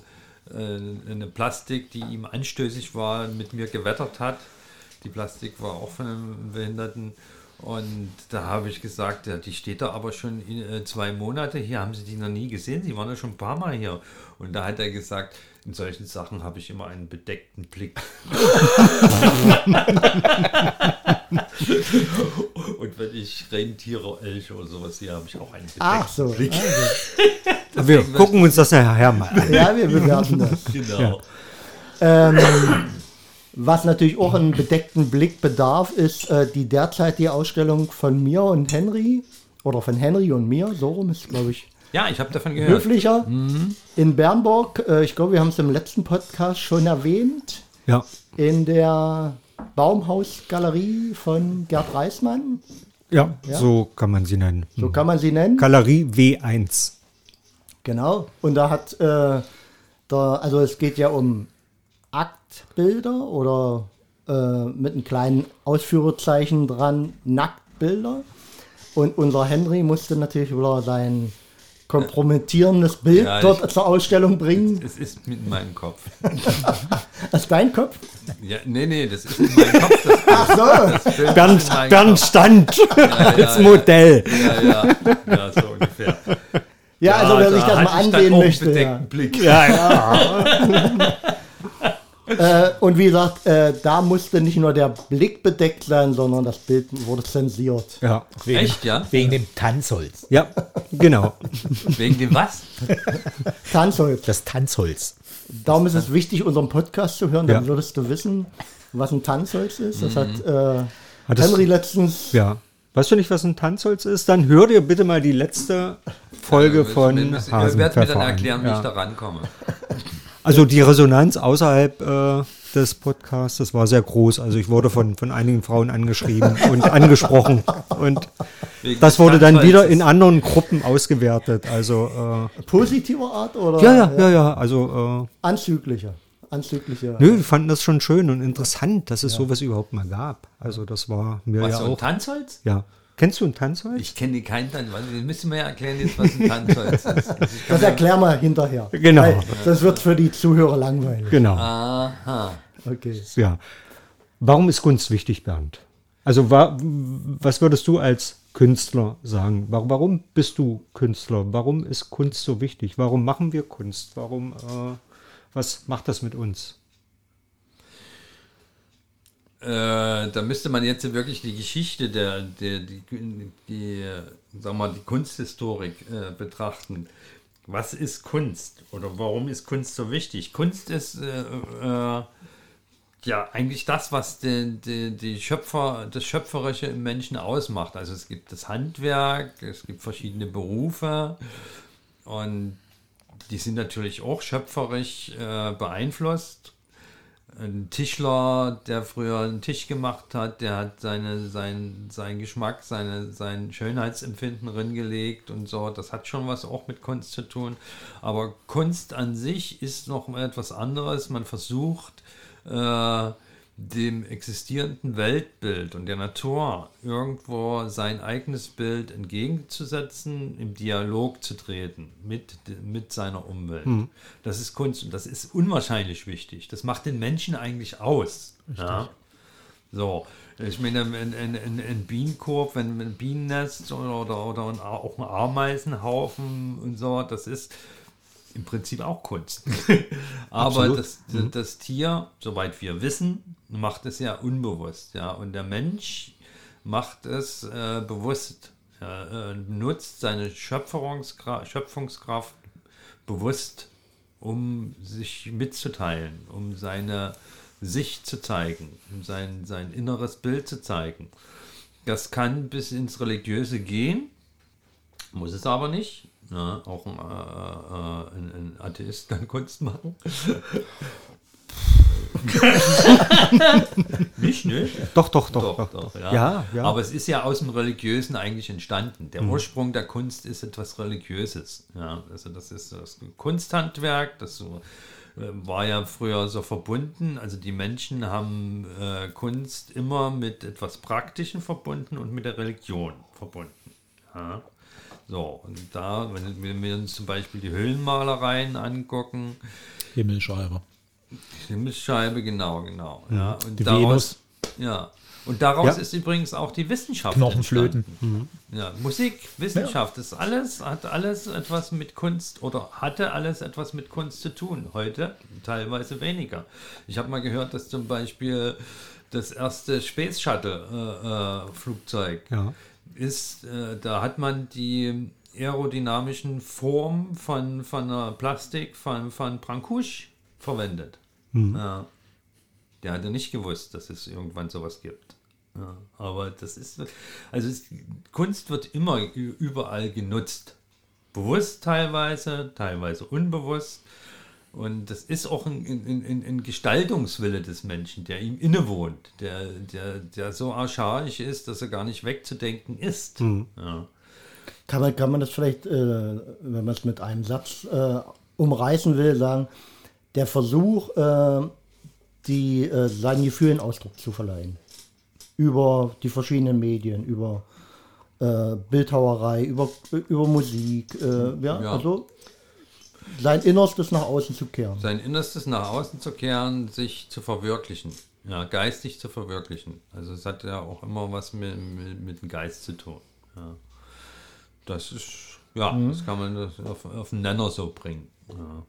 äh, eine Plastik, die ihm anstößig war, mit mir gewettert hat. Die Plastik war auch von einem Behinderten. Und da habe ich gesagt, ja, die steht da aber schon in, äh, zwei Monate hier. Haben Sie die noch nie gesehen? Sie waren ja schon ein paar Mal hier. Und da hat er gesagt, in solchen Sachen habe ich immer einen bedeckten Blick. (laughs) Und wenn ich Rentiere, Elche oder sowas sehe, habe ich auch einen bedeckten Ach so, Blick. Also. (laughs) wir gucken uns das nachher mal an. Ja, wir bewerten (laughs) das. Genau. Ja. Ähm, was natürlich auch einen bedeckten Blick bedarf, ist äh, die derzeitige Ausstellung von mir und Henry. Oder von Henry und mir, so rum ist, glaube ich, ja, ich habe davon gehört. Höflicher mhm. in Bernburg. Äh, ich glaube, wir haben es im letzten Podcast schon erwähnt. Ja. In der Baumhausgalerie von Gerd Reismann. Ja, ja, so kann man sie nennen. So kann man sie nennen. Galerie W1. Genau. Und da hat, äh, da, also es geht ja um Aktbilder oder äh, mit einem kleinen Ausführungszeichen dran Nacktbilder. Und unser Henry musste natürlich wieder sein kompromittierendes Bild ja, dort zur Ausstellung bringen? Es, es ist mit meinem Kopf. (laughs) das ist dein Kopf? Ja, nee, nee, das ist mit meinem Kopf. Das Ach so. Bernd, Bernd stand ja, als Modell. Ja, ja, ja, so ungefähr. Ja, also wer sich das mal ansehen möchte. Ja. Blick. Ja, ja. (laughs) äh, und wie gesagt, äh, da musste nicht nur der Blick bedeckt sein, sondern das Bild wurde zensiert. Ja. Wegen, Echt, ja? Wegen dem Tanzholz. Ja, genau. wegen dem was? Tanzholz. Das Tanzholz. Darum ist es wichtig, unseren Podcast zu hören, dann ja. würdest du wissen, was ein Tanzholz ist. Das mhm. hat, äh, hat Henry letztens. Ja. Weißt du nicht, was ein Tanzholz ist? Dann hör dir bitte mal die letzte Folge ja, von Ich werde mir dann erklären, wie ja. ich da rankomme. Also die Resonanz außerhalb äh, des Podcasts, das war sehr groß. Also ich wurde von, von einigen Frauen angeschrieben (laughs) und angesprochen. Und Wegen das wurde dann wieder in anderen Gruppen ausgewertet. Also äh, positiver Art oder? Ja, ja, ja, ja. Also äh, anzüglicher. Anzügliche. Nö, wir fanden das schon schön und interessant, dass es ja. sowas überhaupt mal gab. Also das war mir was, ja so auch. Tanzholz? Ja. Kennst du ein Tanzholz? Ich kenne keinen Tanzholz. Wir müssen mir ja erklären jetzt, was ein Tanzholz ist. Also das erklären wir hinterher. Genau. Weil das wird für die Zuhörer langweilig. Genau. Aha. Okay. Ja. Warum ist Kunst wichtig, Bernd? Also wa was würdest du als Künstler sagen. Warum bist du Künstler? Warum ist Kunst so wichtig? Warum machen wir Kunst? Warum, äh, was macht das mit uns? Äh, da müsste man jetzt wirklich die Geschichte der, der die, die, sag mal, die Kunsthistorik äh, betrachten. Was ist Kunst oder warum ist Kunst so wichtig? Kunst ist äh, äh ja eigentlich das, was die, die, die, Schöpfer, das Schöpferische im Menschen ausmacht. Also es gibt das Handwerk, es gibt verschiedene Berufe und die sind natürlich auch schöpferisch äh, beeinflusst ein Tischler, der früher einen Tisch gemacht hat, der hat seine, sein, seinen Geschmack, seine, sein Schönheitsempfinden reingelegt und so. Das hat schon was auch mit Kunst zu tun. Aber Kunst an sich ist noch etwas anderes. Man versucht, äh, dem existierenden Weltbild und der Natur irgendwo sein eigenes Bild entgegenzusetzen, im Dialog zu treten mit, mit seiner Umwelt. Mhm. Das ist Kunst und das ist unwahrscheinlich wichtig. Das macht den Menschen eigentlich aus. Ja? So, ich meine, ein, ein, ein, ein Bienenkorb, wenn ein Bienennest oder, oder, oder ein, auch ein Ameisenhaufen und so, das ist im Prinzip auch Kunst. (laughs) Aber das, mhm. das Tier, soweit wir wissen, macht es ja unbewusst. Ja? Und der Mensch macht es äh, bewusst. Er äh, nutzt seine Schöpfungskraft bewusst, um sich mitzuteilen, um seine Sicht zu zeigen, um sein, sein inneres Bild zu zeigen. Das kann bis ins Religiöse gehen, muss es aber nicht. Ja, auch ein, äh, ein, ein, Atheist kann Kunst machen. (laughs) nicht, ne? Doch, doch, doch. doch, doch, doch ja. Ja, ja. Aber es ist ja aus dem Religiösen eigentlich entstanden. Der mhm. Ursprung der Kunst ist etwas Religiöses. Ja, also das ist das Kunsthandwerk, das so, äh, war ja früher so verbunden. Also die Menschen haben äh, Kunst immer mit etwas Praktischen verbunden und mit der Religion verbunden. Ja. So, und da, wenn, wir uns zum Beispiel die Höhlenmalereien angucken. Himmelscheibe. Himmelsscheibe, genau, genau. Ja, und die daraus, Venus. Ja. Und daraus ja. ist übrigens auch die Wissenschaft. Knochenflöten. Mhm. Ja, Musik, Wissenschaft, ja. das alles, hat alles etwas mit Kunst oder hatte alles etwas mit Kunst zu tun. Heute teilweise weniger. Ich habe mal gehört, dass zum Beispiel das erste Space Shuttle äh, äh, Flugzeug ja ist, äh, da hat man die aerodynamischen Formen von, von einer Plastik von, von Brancusi verwendet. Mhm. Ja. Der hatte nicht gewusst, dass es irgendwann sowas gibt. Ja, aber das ist, also es, Kunst wird immer überall genutzt. Bewusst teilweise, teilweise unbewusst. Und das ist auch ein, ein, ein, Gestaltungswille des Menschen, der ihm innewohnt, der, der, der so archaisch ist, dass er gar nicht wegzudenken ist. Mhm. Ja. Kann, man, kann man das vielleicht, äh, wenn man es mit einem Satz äh, umreißen will, sagen, der Versuch, äh, die, äh, seinen Gefühlen Ausdruck zu verleihen. Über die verschiedenen Medien, über äh, Bildhauerei, über, über Musik. Äh, ja, ja, also sein Innerstes nach außen zu kehren. Sein Innerstes nach außen zu kehren, sich zu verwirklichen. Ja, geistig zu verwirklichen. Also es hat ja auch immer was mit, mit, mit dem Geist zu tun. Ja. Das ist, ja, mhm. das kann man das auf, auf den Nenner so bringen. Ja.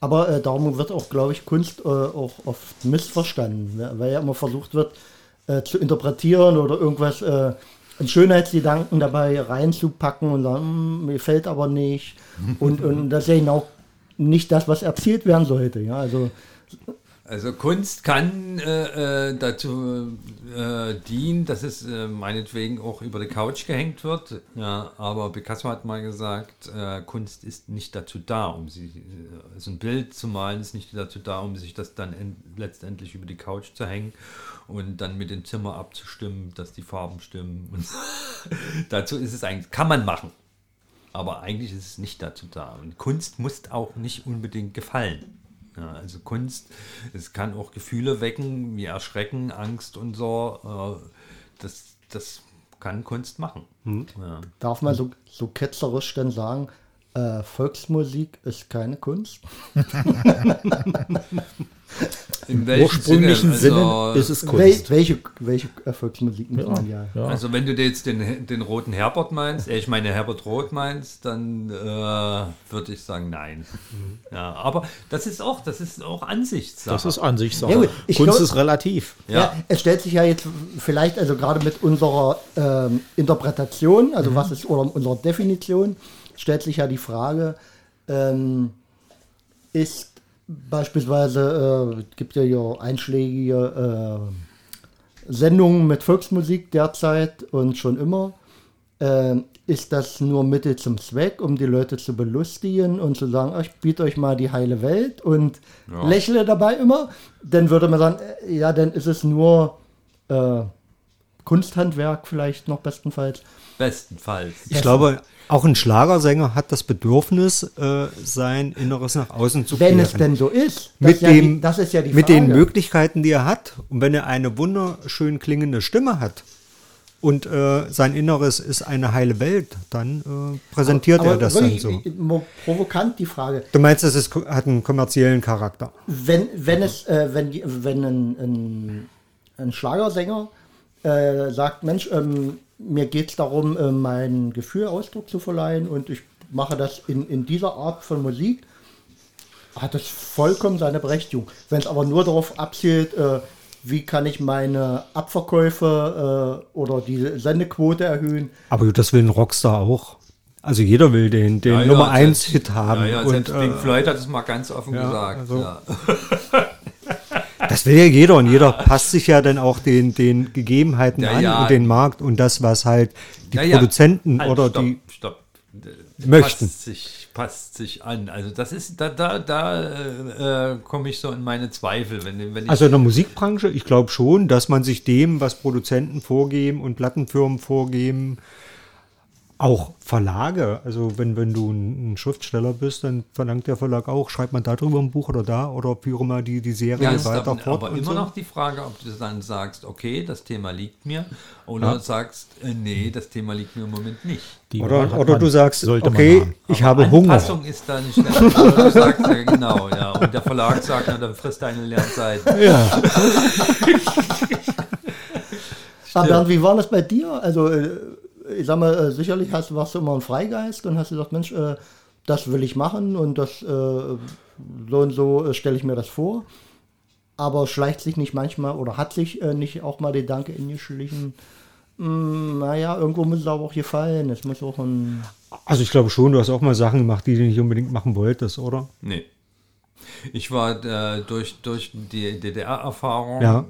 Aber äh, darum wird auch, glaube ich, Kunst äh, auch oft missverstanden, weil ja immer versucht wird äh, zu interpretieren oder irgendwas äh, einen Schönheitsgedanken dabei reinzupacken und sagen, hm, mir fällt aber nicht. (laughs) Und, und das ist ja genau nicht das, was erzählt werden sollte. Ja, also also Kunst kann äh, äh, dazu äh, dienen, dass es äh, meinetwegen auch über die Couch gehängt wird. Ja, aber Picasso hat mal gesagt, äh, Kunst ist nicht dazu da, um sie, äh, also ein Bild zu malen ist nicht dazu da, um sich das dann letztendlich über die Couch zu hängen und dann mit dem Zimmer abzustimmen, dass die Farben stimmen. Und (laughs) dazu ist es eigentlich, kann man machen. Aber eigentlich ist es nicht dazu da. Und Kunst muss auch nicht unbedingt gefallen. Ja, also Kunst, es kann auch Gefühle wecken, wie Erschrecken, Angst und so. Äh, das, das kann Kunst machen. Hm. Ja. Darf man so, so ketzerisch denn sagen, äh, Volksmusik ist keine Kunst? (laughs) Im im ursprünglichen Sinne, also, ist es Kunst. welche, welche Erfolgsmusik ja, ja. ja. Also wenn du jetzt den, den roten Herbert meinst, äh, ich meine Herbert Roth meinst, dann äh, würde ich sagen nein. Mhm. Ja, aber das ist auch, das ist auch Ansichtssache. Das ist Ansichtssache. Ja, Kunst glaub, ist relativ. Ja. es stellt sich ja jetzt vielleicht, also gerade mit unserer ähm, Interpretation, also mhm. was ist, oder unserer Definition, stellt sich ja die Frage, ähm, ist beispielsweise, äh, gibt ja hier einschlägige äh, Sendungen mit Volksmusik derzeit und schon immer. Äh, ist das nur Mittel zum Zweck, um die Leute zu belustigen und zu sagen, ich biete euch mal die heile Welt und ja. lächle dabei immer? Dann würde man sagen, äh, ja, dann ist es nur äh, Kunsthandwerk vielleicht noch bestenfalls. Bestenfalls. Ich glaube, auch ein Schlagersänger hat das Bedürfnis, äh, sein Inneres nach außen zu Wenn es denn so ist. Mit, ja dem, die, das ist ja die Mit den Möglichkeiten, die er hat. Und wenn er eine wunderschön klingende Stimme hat und äh, sein Inneres ist eine heile Welt, dann äh, präsentiert aber, aber er das dann so. Provokant die Frage. Du meinst, es ist, hat einen kommerziellen Charakter? Wenn, wenn, es, äh, wenn, wenn ein, ein, ein Schlagersänger äh, sagt, Mensch, ähm, mir geht es darum, äh, mein Gefühl Ausdruck zu verleihen und ich mache das in, in dieser Art von Musik, hat das vollkommen seine Berechtigung. Wenn es aber nur darauf abzielt, äh, wie kann ich meine Abverkäufe äh, oder die Sendequote erhöhen. Aber das will ein Rockstar auch. Also jeder will den, den ja, Nummer ja, 1 Hit haben. Ja, ja, und, selbst Pink äh, Floyd hat es mal ganz offen ja, gesagt. Also, ja. (laughs) Das will ja jeder und jeder passt sich ja dann auch den, den Gegebenheiten ja, an ja. und den Markt und das, was halt die ja, Produzenten halt, oder stopp, die stopp. möchten. Passt sich, passt sich an. Also das ist, da, da, da äh, komme ich so in meine Zweifel. Wenn, wenn also in der Musikbranche, ich glaube schon, dass man sich dem, was Produzenten vorgeben und Plattenfirmen vorgeben, auch Verlage, also wenn, wenn du ein, Schriftsteller bist, dann verlangt der Verlag auch, schreibt man darüber ein Buch oder da oder wie auch immer die, die Serie ja, weiter aber, fort. Aber immer so. noch die Frage, ob du dann sagst, okay, das Thema liegt mir, oder ja. sagst, äh, nee, das Thema liegt mir im Moment nicht. Die oder oder du sagst, okay, ich habe Anpassung Hunger. ist da nicht, du sagst ja genau, ja, und der Verlag sagt, na, dann frisst deine Lernzeit. Ja. (laughs) Aber wie war das bei dir? Also äh, ich sag mal, äh, sicherlich hast, warst du immer ein Freigeist und hast gesagt, Mensch, äh, das will ich machen und das äh, so und so stelle ich mir das vor. Aber schleicht sich nicht manchmal oder hat sich nicht auch mal der Gedanke in geschlichen, hm, naja, irgendwo muss es aber auch gefallen. Es muss auch ein. Also ich glaube schon, du hast auch mal Sachen gemacht, die du nicht unbedingt machen wolltest, oder? Nee. Ich war äh, durch, durch die DDR-Erfahrung ja.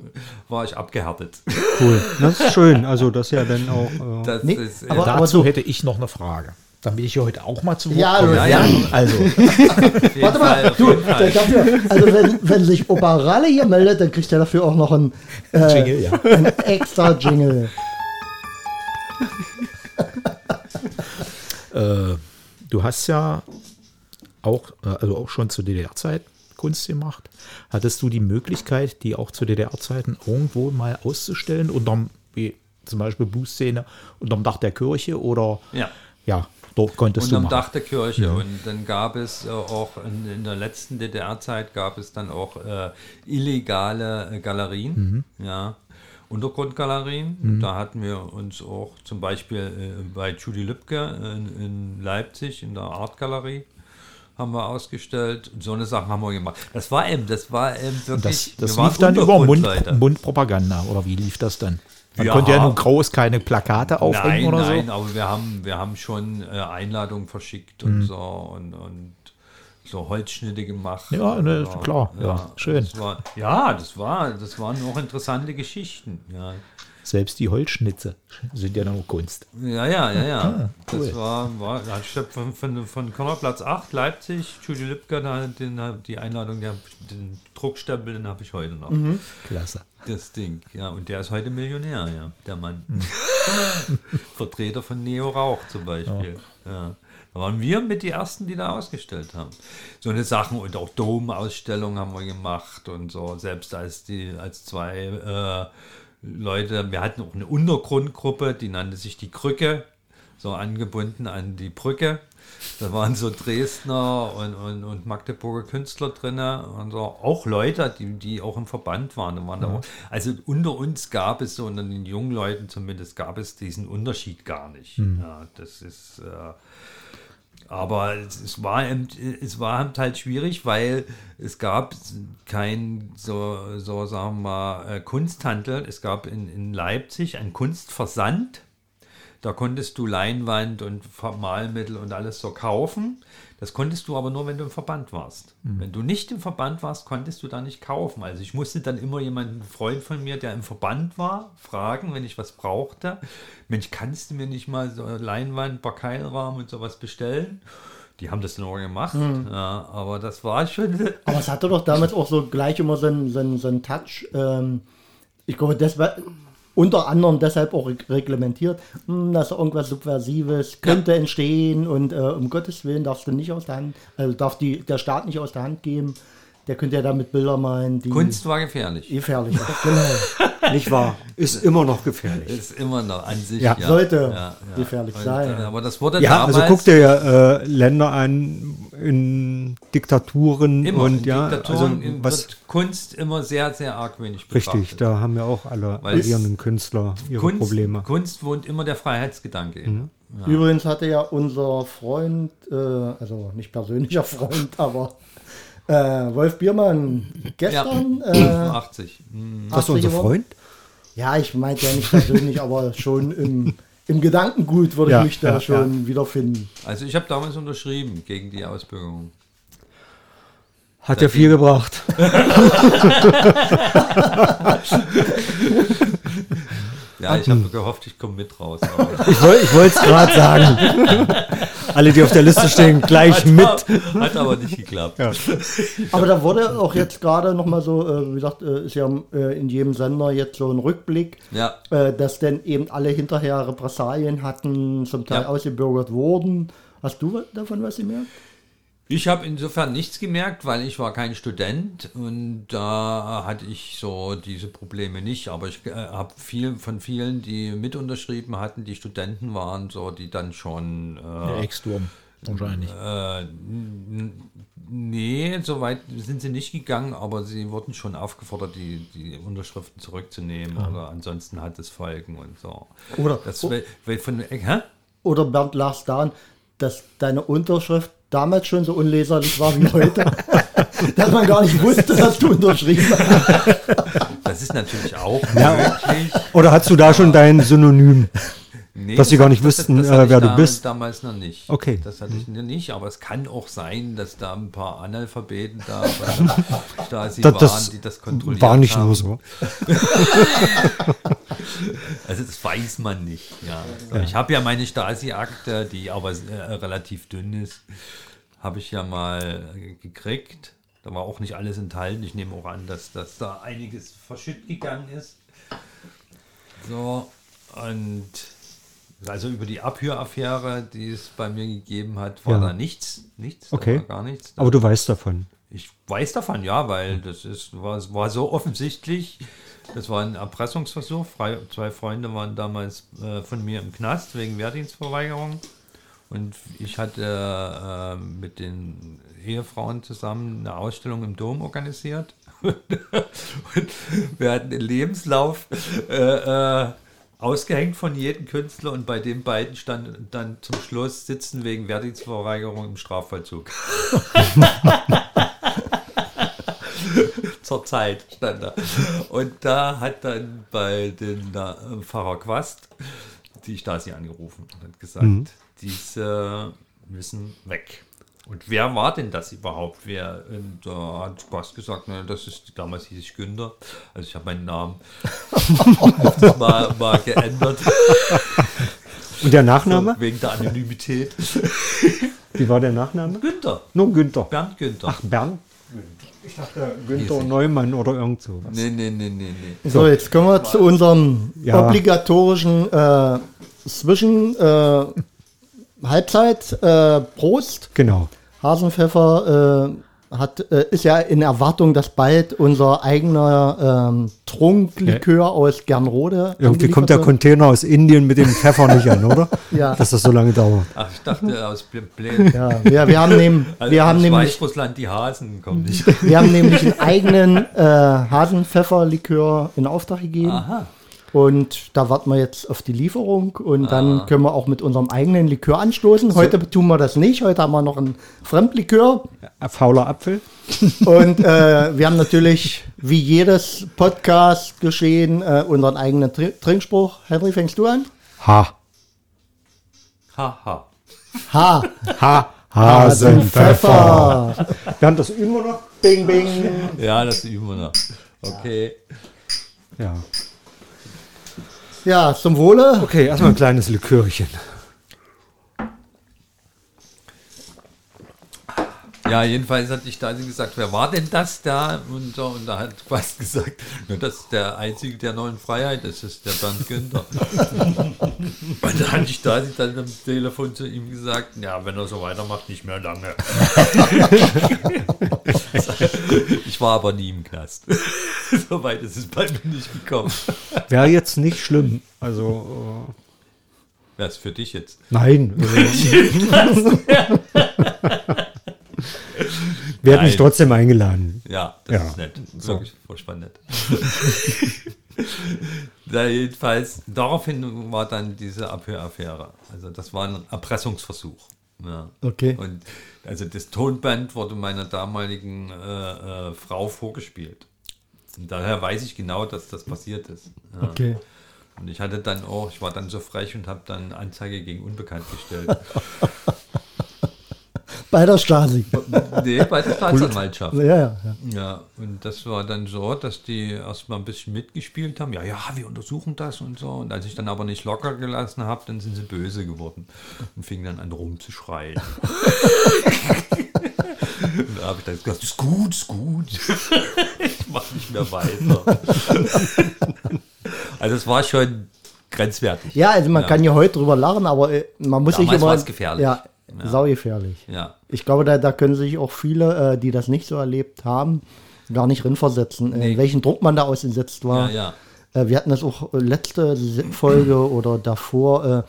war ich abgehärtet. Cool. Das ist schön. Also das ja dann auch. Äh nee, ist, aber, dazu aber so hätte ich noch eine Frage. Damit ich hier heute auch mal zu Wort ja, komme. Ja, ja. Also. (laughs) Warte mal, du, dafür, also wenn, wenn sich Opa Ralle hier meldet, dann kriegt er dafür auch noch ein, äh, Jingle, ja. ein extra Jingle. äh, du hast ja auch, äh, also auch schon zu DDR-Zeit Kunst gemacht. Hattest du die Möglichkeit, die auch zu DDR-Zeiten irgendwo mal auszustellen, unterm, wie zum Beispiel Bußszene, unterm Dach der Kirche oder ja, ja dort konntest unterm du Unterm Dach der Kirche. Ja. Und dann gab es äh, auch in, in der letzten DDR-Zeit gab es dann auch äh, illegale äh, Galerien, mhm. ja. Untergrundgalerien. Mhm. Da hatten wir uns auch zum Beispiel äh, bei Judy Lübke in, in Leipzig in der Artgalerie haben wir ausgestellt. So eine Sache haben wir gemacht. Das war eben, das war eben wirklich. Das, das lief dann über Mund, Mundpropaganda oder wie lief das dann? Man ja, konnte ja nun groß keine Plakate aufhängen nein, oder so. Nein, aber wir haben, wir haben schon äh, Einladungen verschickt und mhm. so und, und so Holzschnitte gemacht. Ja, ne, klar, ja, ja schön. Das war, ja, das war, das waren auch interessante Geschichten. Ja. Selbst die Holzschnitze sind ja noch Kunst. Ja, ja, ja, ja. Ah, cool. Das war, war von, von, von Platz 8, Leipzig, Judy Lipka, den, die Einladung, den, den Druckstempel, den habe ich heute noch. Mhm. Klasse. Das Ding, ja. Und der ist heute Millionär, ja, der Mann. Mhm. (laughs) Vertreter von Neo Rauch zum Beispiel. Ja. ja. Da waren wir mit die Ersten, die da ausgestellt haben. So eine Sachen und auch Dom-Ausstellungen haben wir gemacht und so, selbst als die, als zwei äh, Leute, wir hatten auch eine Untergrundgruppe, die nannte sich die Krücke. so angebunden an die Brücke. Da waren so Dresdner und, und, und Magdeburger Künstler drin und so. auch Leute, die, die auch im Verband waren. waren ja. auch, also unter uns gab es so, unter den jungen Leuten zumindest, gab es diesen Unterschied gar nicht. Mhm. Ja, das ist. Äh, aber es war, es war halt schwierig, weil es gab kein, so, so sagen wir mal, äh, Kunsthandel. Es gab in, in Leipzig einen Kunstversand da konntest du Leinwand und Malmittel und alles so kaufen. Das konntest du aber nur, wenn du im Verband warst. Mhm. Wenn du nicht im Verband warst, konntest du da nicht kaufen. Also ich musste dann immer jemanden, einen Freund von mir, der im Verband war, fragen, wenn ich was brauchte. Mensch, kannst du mir nicht mal so Leinwand, Barkeilrahmen und sowas bestellen? Die haben das nur gemacht, mhm. ja, aber das war schon. (laughs) Aber es hatte doch damals auch so gleich immer so einen, so einen, so einen Touch. Ähm, ich glaube, das war unter anderem deshalb auch reglementiert, hm, dass irgendwas Subversives könnte ja. entstehen und äh, um Gottes Willen darfst du nicht aus der Hand, also darf die, der Staat nicht aus der Hand geben. Der könnte ja damit Bilder malen. Kunst war gefährlich. Gefährlich, genau. Nicht wahr? Ist immer noch gefährlich. Ist immer noch an sich. Ja. ja. Sollte ja, gefährlich und, sein. Aber das wurde ja, also guck dir ja äh, Länder an in Diktaturen immer und in ja, Diktaturen also was Kunst immer sehr sehr argwöhnisch betrachtet. Richtig, da haben ja auch alle agierenden Künstler ihre Kunst, Probleme. Kunst wohnt immer der Freiheitsgedanke. Mhm. Ja. Übrigens hatte ja unser Freund, äh, also nicht persönlicher (laughs) Freund, aber äh, Wolf Biermann gestern. Ja, äh, 80. Hm. Das ist unser Freund? Ja, ich meinte ja nicht persönlich, aber schon im, im Gedankengut würde ja, ich mich da ja, schon ja. wiederfinden. Also ich habe damals unterschrieben gegen die Ausbürgerung. Hat ja viel gebracht. (laughs) (laughs) Ja, ich habe gehofft, ich komme mit raus. (laughs) ich wollte es gerade sagen. (laughs) Alle, die auf der Liste stehen, gleich hat mit. Aber, hat aber nicht geklappt. Ja. (laughs) Aber da wurde auch jetzt gerade nochmal so, äh, wie gesagt, äh, ist ja äh, in jedem Sender jetzt so ein Rückblick, ja. äh, dass denn eben alle hinterher Repressalien hatten, zum Teil ja. ausgebürgert wurden. Hast du davon was gemerkt? Ich habe insofern nichts gemerkt, weil ich war kein Student und da hatte ich so diese Probleme nicht. Aber ich äh, habe viel von vielen, die mit unterschrieben hatten, die Studenten waren, so die dann schon. Äh, Ex-Sturm wahrscheinlich. Äh, nee, so weit sind sie nicht gegangen, aber sie wurden schon aufgefordert, die, die Unterschriften zurückzunehmen ah. oder ansonsten hat es Folgen und so. Oder, das, weil, weil von, hä? oder Bernd Lars daran, dass deine Unterschrift damals schon so unleserlich war wie heute, (laughs) dass man gar nicht wusste, dass du unterschrieben hast. Das ist natürlich auch ja. möglich. Oder hast du da schon dein Synonym? Nee, dass sie gar nicht das, wüssten, das, das äh, wer du bist. damals noch nicht. Okay. Das hatte ich mhm. nicht, aber es kann auch sein, dass da ein paar Analphabeten da, (laughs) da sie das, waren, die das kontrolliert War nicht haben. nur so. (laughs) also das weiß man nicht. Ja. ja. Ich habe ja meine Stasi-Akte, die aber äh, relativ dünn ist, habe ich ja mal gekriegt. Da war auch nicht alles enthalten. Ich nehme auch an, dass, dass da einiges verschütt gegangen ist. So, und also über die Abhöraffäre, die es bei mir gegeben hat, war ja. da nichts. Nichts, okay. gar nichts. Aber du weißt davon. Ich weiß davon, ja, weil das ist, war, war so offensichtlich. Das war ein Erpressungsversuch. Zwei Freunde waren damals äh, von mir im Knast wegen Wehrdienstverweigerung. Und ich hatte äh, mit den Ehefrauen zusammen eine Ausstellung im Dom organisiert. (laughs) und wir hatten den Lebenslauf. Äh, äh ausgehängt von jedem Künstler und bei den beiden stand dann zum Schluss Sitzen wegen Wehrdienstverweigerung im Strafvollzug. (laughs) Zur Zeit stand da. Und da hat dann bei den äh, Pfarrer Quast die Stasi angerufen und hat gesagt, mhm. diese müssen weg. Und wer war denn das überhaupt? Wer? Und da hat Spaß gesagt, ne, das ist, damals hieß ich Günther. Also ich habe meinen Namen (laughs) mal, mal geändert. Und der Nachname? So, wegen der Anonymität. Wie war der Nachname? Günther. Nur Günther. Bernd Günther. Ach, Bernd? Ich dachte Günther Neumann oder irgend so. Nee, nee, nee, nee, nee. So, jetzt kommen wir zu unserem ja. obligatorischen äh, Zwischen äh, Halbzeit. Äh, Prost. Genau. Hasenpfeffer, äh, hat, äh, ist ja in Erwartung, dass bald unser eigener ähm, Trunklikör ja. aus Gernrode. Irgendwie kommt der Container aus Indien mit dem Pfeffer nicht an, oder? (laughs) ja. Dass das so lange dauert. Ach, ich dachte aus Blähen. Ja, wir, wir haben, nehm, also wir haben nämlich. Weißrussland, die Hasen kommen nicht. Wir haben nämlich einen eigenen äh, Hasenpfefferlikör in Auftrag gegeben. Aha. Und da warten wir jetzt auf die Lieferung und ah. dann können wir auch mit unserem eigenen Likör anstoßen. Heute so. tun wir das nicht. Heute haben wir noch einen Fremdlikör. Ein fauler Apfel. (laughs) Und äh, wir haben natürlich, wie jedes Podcast geschehen, äh, unseren eigenen Tr Trinkspruch. Henry, fängst du an? Ha. Ha, ha. Ha. Ha. Hasenpfeffer. Bernd, das üben wir noch. Bing, bing. Ja, das üben wir noch. Okay. Ja. Ja, zum Wohle. Okay, erstmal ein kleines Likörchen. Ja, jedenfalls hatte ich da gesagt, wer war denn das da? Und, und da hat fast gesagt, nur das ist der Einzige, der neuen Freiheit ist, ist der Bernd Günther. und dann hatte ich da dann am Telefon zu ihm gesagt, ja, wenn er so weitermacht, nicht mehr lange. (laughs) ich war aber nie im Knast. (laughs) so weit ist es bei mir nicht gekommen. Wäre jetzt nicht schlimm. Also. Äh Wäre es für dich jetzt? Nein. (laughs) Werden mich trotzdem eingeladen. Ja, das ja. ist nett. Wirklich furchtbar nett. (laughs) da jedenfalls, daraufhin war dann diese Abhöraffäre. Also das war ein Erpressungsversuch. Ja. Okay. Und also das Tonband wurde meiner damaligen äh, äh, Frau vorgespielt. Und daher weiß ich genau, dass das passiert ist. Ja. Okay. Und ich hatte dann auch, ich war dann so frech und habe dann Anzeige gegen Unbekannt gestellt. (laughs) Bei der Stasi. Nee, bei der Staatsanwaltschaft. Ja, ja, ja. Ja, und das war dann so, dass die erstmal ein bisschen mitgespielt haben. Ja, ja, wir untersuchen das und so. Und als ich dann aber nicht locker gelassen habe, dann sind sie böse geworden und fingen dann an rumzuschreien. (laughs) und da habe ich dann gesagt, ist gut, ist gut. ich mache nicht mehr weiter. also es war schon grenzwertig. Ja, also man ja. kann ja heute drüber lachen, aber äh, man muss Damals sich immer... gefährlich. Ja, ja. Saugefährlich. Ja. Ich glaube, da, da können sich auch viele, äh, die das nicht so erlebt haben, gar nicht rinversetzen, nee. in welchen Druck man da ausgesetzt war. Ja, ja. Äh, wir hatten das auch letzte Folge (clears throat) oder davor äh,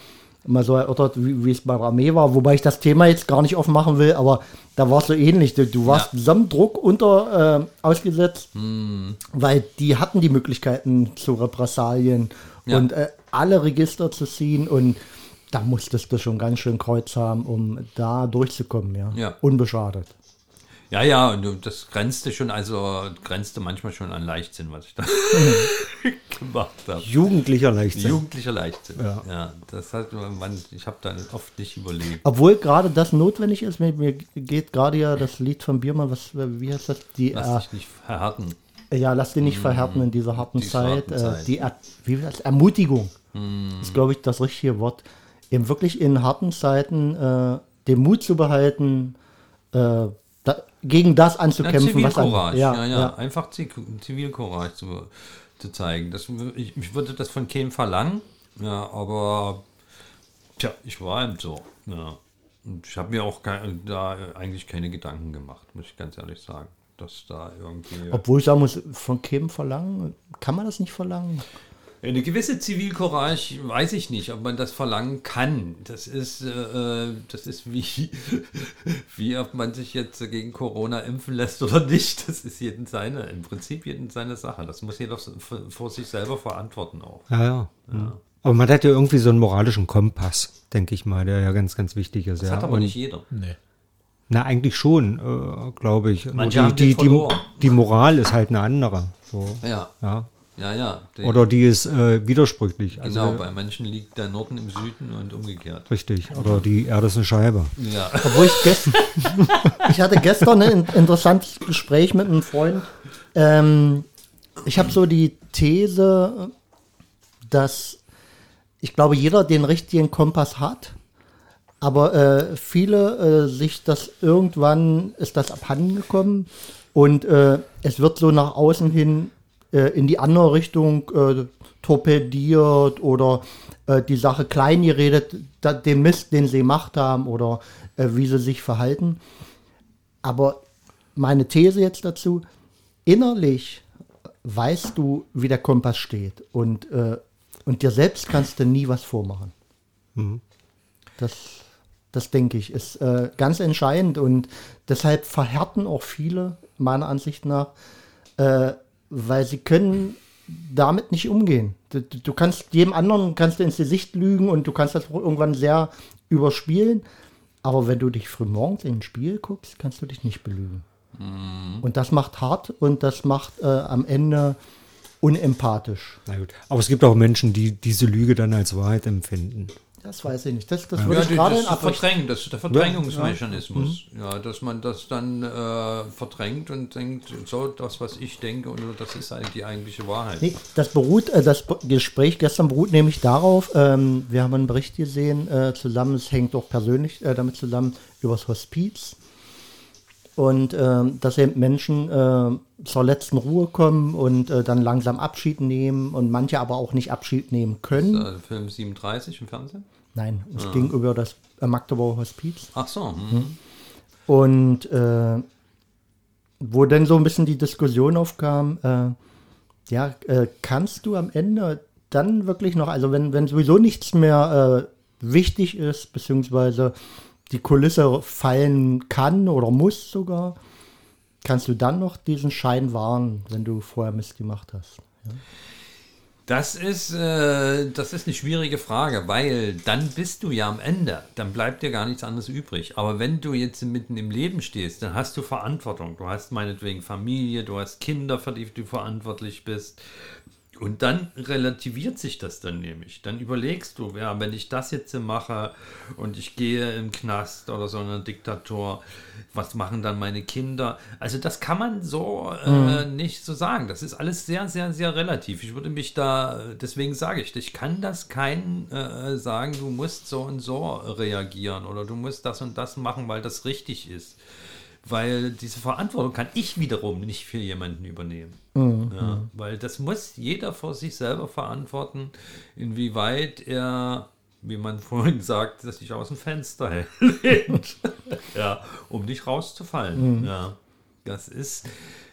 mal so erörtert, wie, wie, es bei Armee war, wobei ich das Thema jetzt gar nicht aufmachen will, aber da war es so ähnlich. Du, du warst ja. zusammen Druck unter äh, ausgesetzt, mm. weil die hatten die Möglichkeiten zu Repressalien und äh, alle Register zu ziehen und da musstest du schon ganz schön Kreuz haben, um da durchzukommen, ja. ja. Unbeschadet. Ja, ja, und das grenzte schon, also grenzte manchmal schon an Leichtsinn, was ich da (laughs) gemacht habe. Jugendlicher Leichtsinn. Jugendlicher Leichtsinn. Ja, ja das hat man, ich habe da oft nicht überlegt. Obwohl gerade das notwendig ist, mir, mir geht gerade ja das Lied von Biermann, was, wie heißt das? Die, lass dich nicht verhärten. Ja, lass dich nicht mm, verhärten in dieser harten Zeit. Harten Zeit. Äh, die er, wie das? Ermutigung mm. ist, glaube ich, das richtige Wort eben wirklich in harten Zeiten äh, den Mut zu behalten, äh, da, gegen das anzukämpfen. Ja, Zivilcourage, ja, ja, ja, einfach Zivilcourage zu, zu zeigen. Das, ich, ich würde das von keinem verlangen, ja, aber tja, ich war eben so. Ja. Und ich habe mir auch kein, da eigentlich keine Gedanken gemacht, muss ich ganz ehrlich sagen. Dass da irgendwie. Obwohl ich sagen muss, von keinem verlangen, kann man das nicht verlangen? Eine gewisse Zivilcourage weiß ich nicht, ob man das verlangen kann. Das ist, äh, das ist wie, (laughs) wie ob man sich jetzt gegen Corona impfen lässt oder nicht. Das ist jeden seine, im Prinzip jeden seine Sache. Das muss jeder vor sich selber verantworten auch. Ja, ja. ja. Aber man hat ja irgendwie so einen moralischen Kompass, denke ich mal, der ja ganz, ganz wichtig ist. Das ja. hat aber Und, nicht jeder. Nee. Na, eigentlich schon, äh, glaube ich. Manche die, die, die, die, Moral ist halt eine andere. So. Ja. ja. Ja, ja. Oder die ist äh, widersprüchlich. Genau, also, bei manchen liegt der Norden im Süden und umgekehrt. Richtig, oder die Erde ist eine Scheibe. Ja. (laughs) Obwohl ich gestern, (laughs) ich hatte gestern ein interessantes Gespräch mit einem Freund. Ähm, ich habe so die These, dass ich glaube, jeder den richtigen Kompass hat, aber äh, viele äh, sich das irgendwann ist das abhandengekommen und äh, es wird so nach außen hin äh, in die andere Richtung äh, torpediert oder äh, die Sache klein geredet, da, den Mist, den sie gemacht haben oder äh, wie sie sich verhalten. Aber meine These jetzt dazu, innerlich weißt du, wie der Kompass steht und, äh, und dir selbst kannst du nie was vormachen. Mhm. Das, das denke ich, ist äh, ganz entscheidend und deshalb verhärten auch viele, meiner Ansicht nach, äh, weil sie können damit nicht umgehen. Du, du, kannst jedem anderen kannst du ins Gesicht lügen und du kannst das irgendwann sehr überspielen. Aber wenn du dich früh morgens in ein Spiel guckst, kannst du dich nicht belügen. Mhm. Und das macht hart und das macht äh, am Ende unempathisch. Na gut. Aber es gibt auch Menschen, die diese Lüge dann als Wahrheit empfinden. Das weiß ich nicht. Das, das ja. würde ich gerade in Verdrängen, das ist der Verdrängungsmechanismus. Ja, ja. ja, dass man das dann äh, verdrängt und denkt, so, das, was ich denke, und das ist eigentlich die eigentliche Wahrheit. Nee, das beruht, äh, das Gespräch gestern beruht nämlich darauf, ähm, wir haben einen Bericht gesehen, äh, zusammen, es hängt auch persönlich äh, damit zusammen, über das Hospiz. Und ähm, dass eben Menschen äh, zur letzten Ruhe kommen und äh, dann langsam Abschied nehmen und manche aber auch nicht Abschied nehmen können. Ist, äh, Film 37 im Fernsehen? Nein, es ja. ging über das äh, Magdeburger Hospiz. Ach so. Mhm. Und äh, wo dann so ein bisschen die Diskussion aufkam, äh, ja, kannst du am Ende dann wirklich noch, also wenn, wenn sowieso nichts mehr wichtig ist, beziehungsweise die Kulisse fallen kann oder muss sogar, kannst du dann noch diesen Schein wahren, wenn du vorher Mist gemacht hast. Ja? Das ist, äh, das ist eine schwierige Frage, weil dann bist du ja am Ende. Dann bleibt dir gar nichts anderes übrig. Aber wenn du jetzt mitten im Leben stehst, dann hast du Verantwortung. Du hast meinetwegen Familie, du hast Kinder, für die du verantwortlich bist. Und dann relativiert sich das dann nämlich. Dann überlegst du, ja, wenn ich das jetzt mache und ich gehe im Knast oder so eine Diktatur, was machen dann meine Kinder? Also das kann man so äh, mhm. nicht so sagen. Das ist alles sehr, sehr, sehr relativ. Ich würde mich da, deswegen sage ich, ich kann das keinen äh, sagen, du musst so und so reagieren oder du musst das und das machen, weil das richtig ist weil diese Verantwortung kann ich wiederum nicht für jemanden übernehmen. Mhm. Ja, weil das muss jeder vor sich selber verantworten, inwieweit er, wie man (laughs) vorhin sagt, dass sich aus dem Fenster (laughs) hält, ja, um nicht rauszufallen. Mhm. Ja, das ist,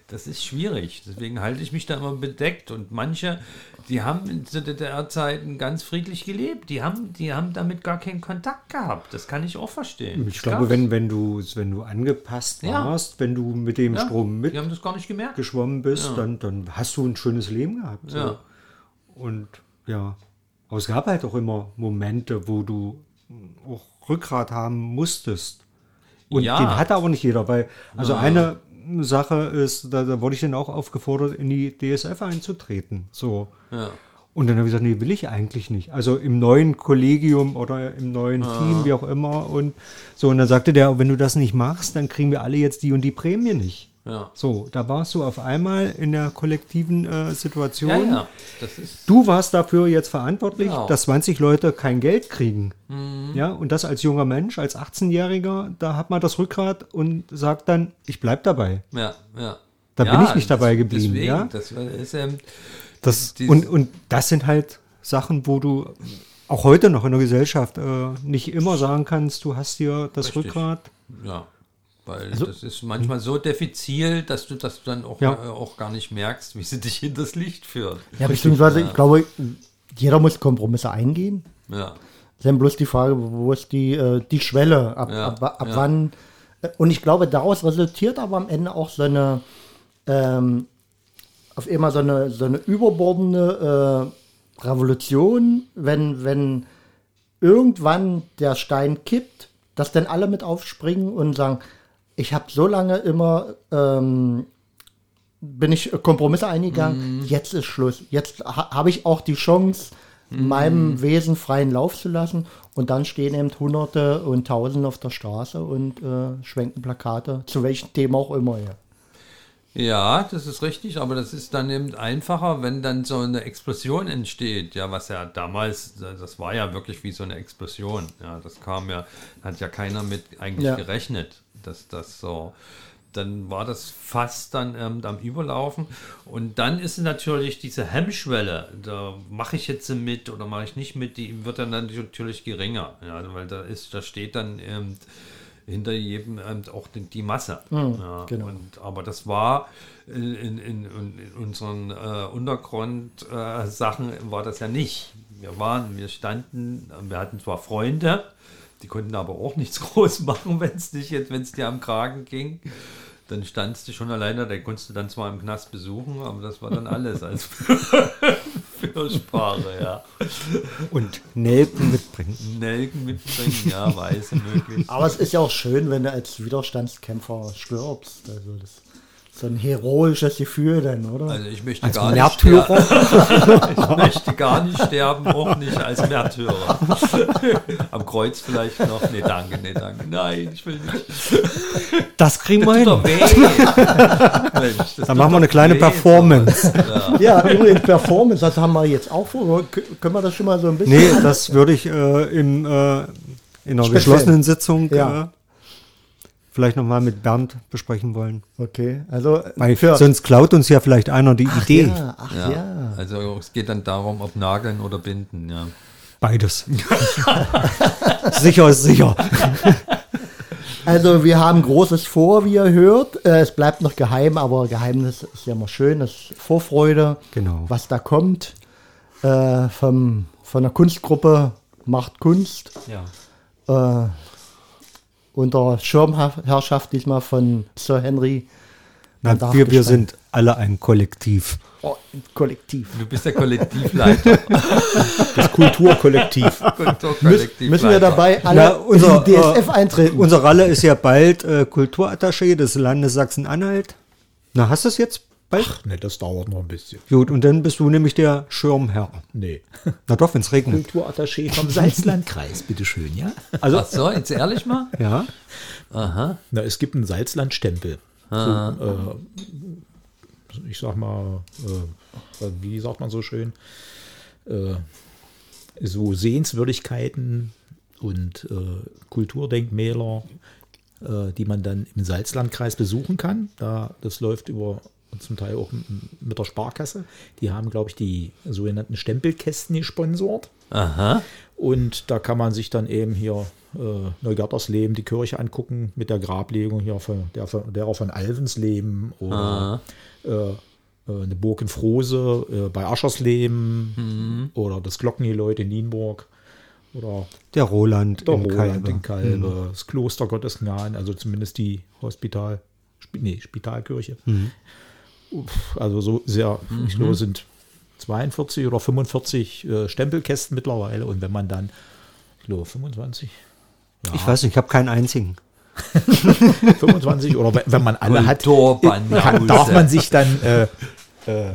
das ist schwierig. Deswegen halte ich mich da immer bedeckt. Und manche, die haben zu DDR-Zeiten ganz friedlich gelebt. Die haben, die haben damit gar keinen Kontakt gehabt. Das kann ich auch verstehen. Ich glaube, wenn, wenn, du, wenn du angepasst warst, ja. wenn du mit dem ja, Strom mit geschwommen bist, ja. dann, dann hast du ein schönes Leben gehabt. So. Ja. Und ja, aber es gab halt auch immer Momente, wo du auch Rückgrat haben musstest. Und ja. den hatte aber nicht jeder, weil, also eine Sache ist, da, da wurde ich dann auch aufgefordert, in die DSF einzutreten. So. Ja. Und dann habe ich gesagt, nee, will ich eigentlich nicht. Also im neuen Kollegium oder im neuen ah. Team, wie auch immer. Und so, und dann sagte der, wenn du das nicht machst, dann kriegen wir alle jetzt die und die Prämie nicht. Ja. So, da warst du auf einmal in der kollektiven äh, Situation. Ja, ja. du warst dafür jetzt verantwortlich, genau. dass 20 Leute kein Geld kriegen. Mhm. Ja, und das als junger Mensch, als 18-Jähriger, da hat man das Rückgrat und sagt dann, ich bleib dabei. Ja, ja. Da bin ich nicht dabei geblieben. Deswegen, ja? das ist ähm, das, und, und das sind halt Sachen, wo du auch heute noch in der Gesellschaft äh, nicht immer sagen kannst, du hast hier das Richtig. Rückgrat. Ja. Weil also, das ist manchmal so diffizil, dass du das dann auch, ja. äh, auch gar nicht merkst, wie sie dich hinters Licht führt. Ja, beziehungsweise, ja. ich glaube, jeder muss Kompromisse eingehen. Ja. Dann bloß die Frage, wo ist die, äh, die Schwelle, ab, ja. ab, ab wann. Äh, und ich glaube, daraus resultiert aber am Ende auch so eine, ähm, auf immer so eine, so eine überbordende äh, Revolution, wenn, wenn irgendwann der Stein kippt, dass dann alle mit aufspringen und sagen, ich habe so lange immer ähm, bin ich Kompromisse eingegangen. Mm. Jetzt ist Schluss. Jetzt ha habe ich auch die Chance, mm. meinem Wesen freien Lauf zu lassen. Und dann stehen eben Hunderte und Tausende auf der Straße und äh, schwenken Plakate, zu welchem Thema auch immer. Ja. Ja, das ist richtig, aber das ist dann eben einfacher, wenn dann so eine Explosion entsteht. Ja, was ja damals, das war ja wirklich wie so eine Explosion. Ja, das kam ja, hat ja keiner mit eigentlich ja. gerechnet dass das so dann war das fast dann ähm, am Überlaufen. Und dann ist natürlich diese Hemmschwelle, da mache ich jetzt mit oder mache ich nicht mit, die wird dann natürlich geringer. Ja, weil da ist, da steht dann ähm, hinter jedem ähm, auch die, die Masse. Mhm, ja, genau. und, aber das war in, in, in, in unseren äh, Untergrundsachen äh, war das ja nicht. Wir waren, wir standen, wir hatten zwar Freunde, die konnten aber auch nichts (laughs) groß machen, wenn es nicht jetzt, wenn es dir am Kragen ging dann standst du schon alleine, da konntest du dann zwar im Knast besuchen, aber das war dann alles als (laughs) Fürsprache, ja. Und Nelken mitbringen. Nelken mitbringen, ja, Weiße möglich. Aber es ist ja auch schön, wenn du als Widerstandskämpfer stirbst. Also das so ein heroisches Gefühl dann, oder? Also ich möchte als gar Märtyrer. nicht sterben. (laughs) ich möchte gar nicht sterben, auch nicht als Märtyrer. (laughs) Am Kreuz vielleicht noch. Nee, danke, nee, danke. Nein, ich will nicht. Das kriegen wir hin. (laughs) Mensch, Dann machen wir eine kleine weh, Performance. Ja. ja, übrigens Performance, das haben wir jetzt auch vor. Können wir das schon mal so ein bisschen? Nee, das würde ich äh, in, äh, in einer geschlossenen Sitzung ja. äh, vielleicht nochmal mit Bernd besprechen wollen. Okay, also Weil sonst klaut uns ja vielleicht einer die ach Idee. Ja, ach ja. ja. Also es geht dann darum, ob nageln oder binden, ja. Beides. (laughs) (laughs) sicher ist sicher. Also wir haben Großes vor, wie ihr hört. Äh, es bleibt noch geheim, aber Geheimnis ist ja immer schön. Das ist Vorfreude, genau. was da kommt. Äh, vom, von der Kunstgruppe Macht Kunst. Ja. Äh, unter Schirmherrschaft diesmal von Sir Henry. Na, wir, wir sind alle ein Kollektiv. Oh, Kollektiv. Du bist der Kollektivleiter. (laughs) das Kulturkollektiv. (laughs) Kulturkollektiv müssen wir dabei alle Na, unser, in die DSF äh, eintreten? Unser Ralle ist ja bald äh, Kulturattaché des Landes Sachsen-Anhalt. Na, hast du es jetzt bald? Ach, ne, das dauert noch ein bisschen. Gut, und dann bist du nämlich der Schirmherr. Nee. Na doch, wenn es regnet. Kulturattaché vom Salzlandkreis, bitteschön, ja? Also, Ach so, jetzt ehrlich mal? Ja. Aha. Na, es gibt einen Salzlandstempel. So, äh, ich sag mal, äh, wie sagt man so schön, äh, so Sehenswürdigkeiten und äh, Kulturdenkmäler, äh, die man dann im Salzlandkreis besuchen kann. Da, das läuft über zum Teil auch mit der Sparkasse. Die haben, glaube ich, die sogenannten Stempelkästen gesponsert. Aha. Und da kann man sich dann eben hier äh, Neugattersleben, die Kirche angucken mit der Grablegung hier von, der, derer von Alvensleben oder äh, äh, eine Burg in Frose äh, bei Aschersleben mhm. oder das Glockengeläut in Nienburg oder der Roland, der in, Roland Kalbe. in Kalbe, mhm. das Kloster Gottesgnaden, also zumindest die Hospital, nee, Spitalkirche. Mhm. Also so sehr, mhm. ich glaube, sind 42 oder 45 äh, Stempelkästen mittlerweile und wenn man dann, ich glaube, 25 ja. Ich weiß nicht, ich habe keinen einzigen. (laughs) 25 oder wenn man alle hat, kann, darf man sich dann äh, äh,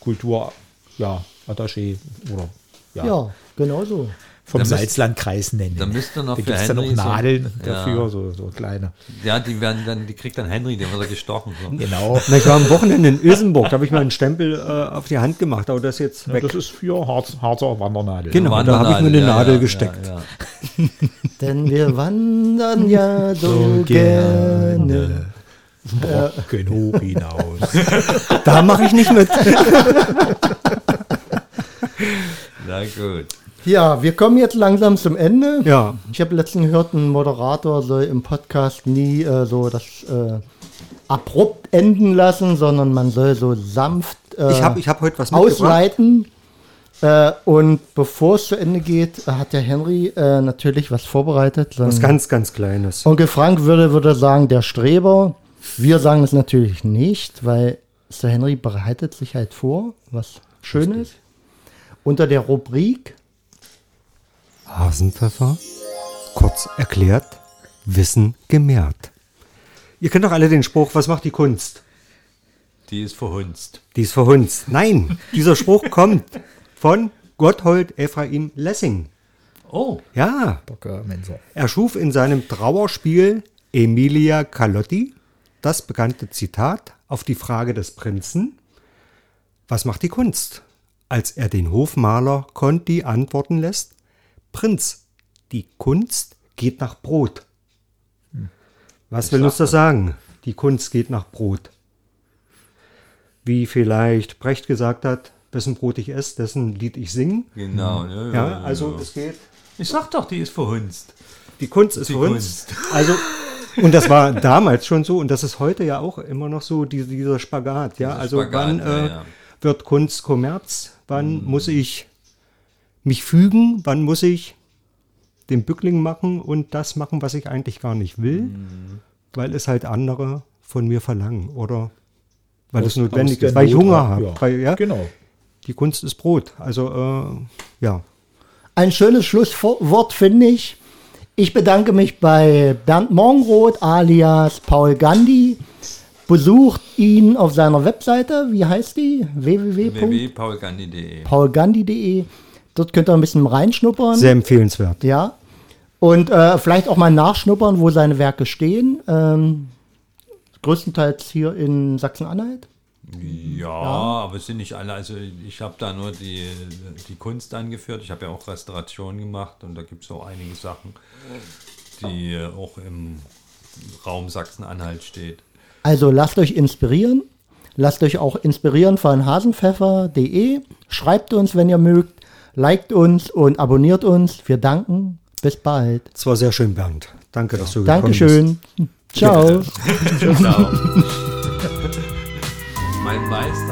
Kultur, ja, Attaché oder ja. Ja, genau so vom Salzlandkreis nennen. Da müsste noch da für Henry dann auch Nadeln so, dafür, ja. so, so kleine. Ja, die werden dann, die kriegt dann Henry, den wird er gestochen. So. Genau. (laughs) Na, ich war am Wochenende in Ösenburg, da habe ich mal einen Stempel äh, auf die Hand gemacht, aber das jetzt ja, weg. Das ist für Harz, Harzer Wandernadel. Genau, Wandernadel, da habe ich mir eine ja, Nadel gesteckt. (laughs) Denn wir wandern ja so, so gerne. Brocken hoch hinaus. da mache ich nicht mit. (laughs) Na gut. Ja, wir kommen jetzt langsam zum Ende. Ja. Ich habe letztens gehört, ein Moderator soll im Podcast nie äh, so das äh, abrupt enden lassen, sondern man soll so sanft äh, ich hab, ich hab heute was ausleiten. Äh, und bevor es zu Ende geht, hat der Henry äh, natürlich was vorbereitet. Was ganz, ganz Kleines. Onkel Frank würde, würde sagen, der Streber. Wir sagen es natürlich nicht, weil Sir Henry bereitet sich halt vor, was Schönes. Unter der Rubrik Hasenpfeffer, kurz erklärt, Wissen gemehrt. Ihr kennt doch alle den Spruch, was macht die Kunst? Die ist verhunzt. Die ist verhunzt. Nein, dieser Spruch (laughs) kommt von Gotthold Ephraim Lessing. Oh. Ja. Er schuf in seinem Trauerspiel Emilia Calotti das bekannte Zitat auf die Frage des Prinzen, was macht die Kunst? Als er den Hofmaler Conti antworten lässt, Prinz, die Kunst geht nach Brot. Was ich will uns das sagen? Die Kunst geht nach Brot. Wie vielleicht Brecht gesagt hat, wessen Brot ich esse, dessen Lied ich singen. Genau. Ja, ja, ja also ja. es geht. Ich sag doch, die ist verhunzt. die Kunst ist die Kunst. Kunst. (laughs) Also und das war damals schon so und das ist heute ja auch immer noch so, die, dieser Spagat. Ja, dieser also Spagat, wann äh, wird Kunst Kommerz? Wann mhm. muss ich mich fügen? Wann muss ich den Bückling machen und das machen, was ich eigentlich gar nicht will, mhm. weil es halt andere von mir verlangen oder weil aus, es notwendig ist, weil ich Hunger habe. Ja. Weil, ja, genau. Die Kunst ist Brot. Also äh, ja. Ein schönes Schlusswort finde ich. Ich bedanke mich bei Bernd Morgenroth alias Paul Gandhi. Besucht ihn auf seiner Webseite. Wie heißt die? www.paulgandhi.de. Paulgandhi.de. Dort könnt ihr ein bisschen reinschnuppern. Sehr empfehlenswert. Ja. Und äh, vielleicht auch mal nachschnuppern, wo seine Werke stehen. Ähm, größtenteils hier in Sachsen-Anhalt. Ja, ja, aber es sind nicht alle. Also ich habe da nur die, die Kunst angeführt. Ich habe ja auch Restauration gemacht und da gibt es auch einige Sachen, die auch im Raum Sachsen-Anhalt steht. Also lasst euch inspirieren. Lasst euch auch inspirieren von hasenpfeffer.de. Schreibt uns, wenn ihr mögt. Liked uns und abonniert uns. Wir danken. Bis bald. Es war sehr schön, Bernd. Danke, dass du Dankeschön. gekommen bist. Ciao. (laughs) Ciao. (laughs) mein Meister.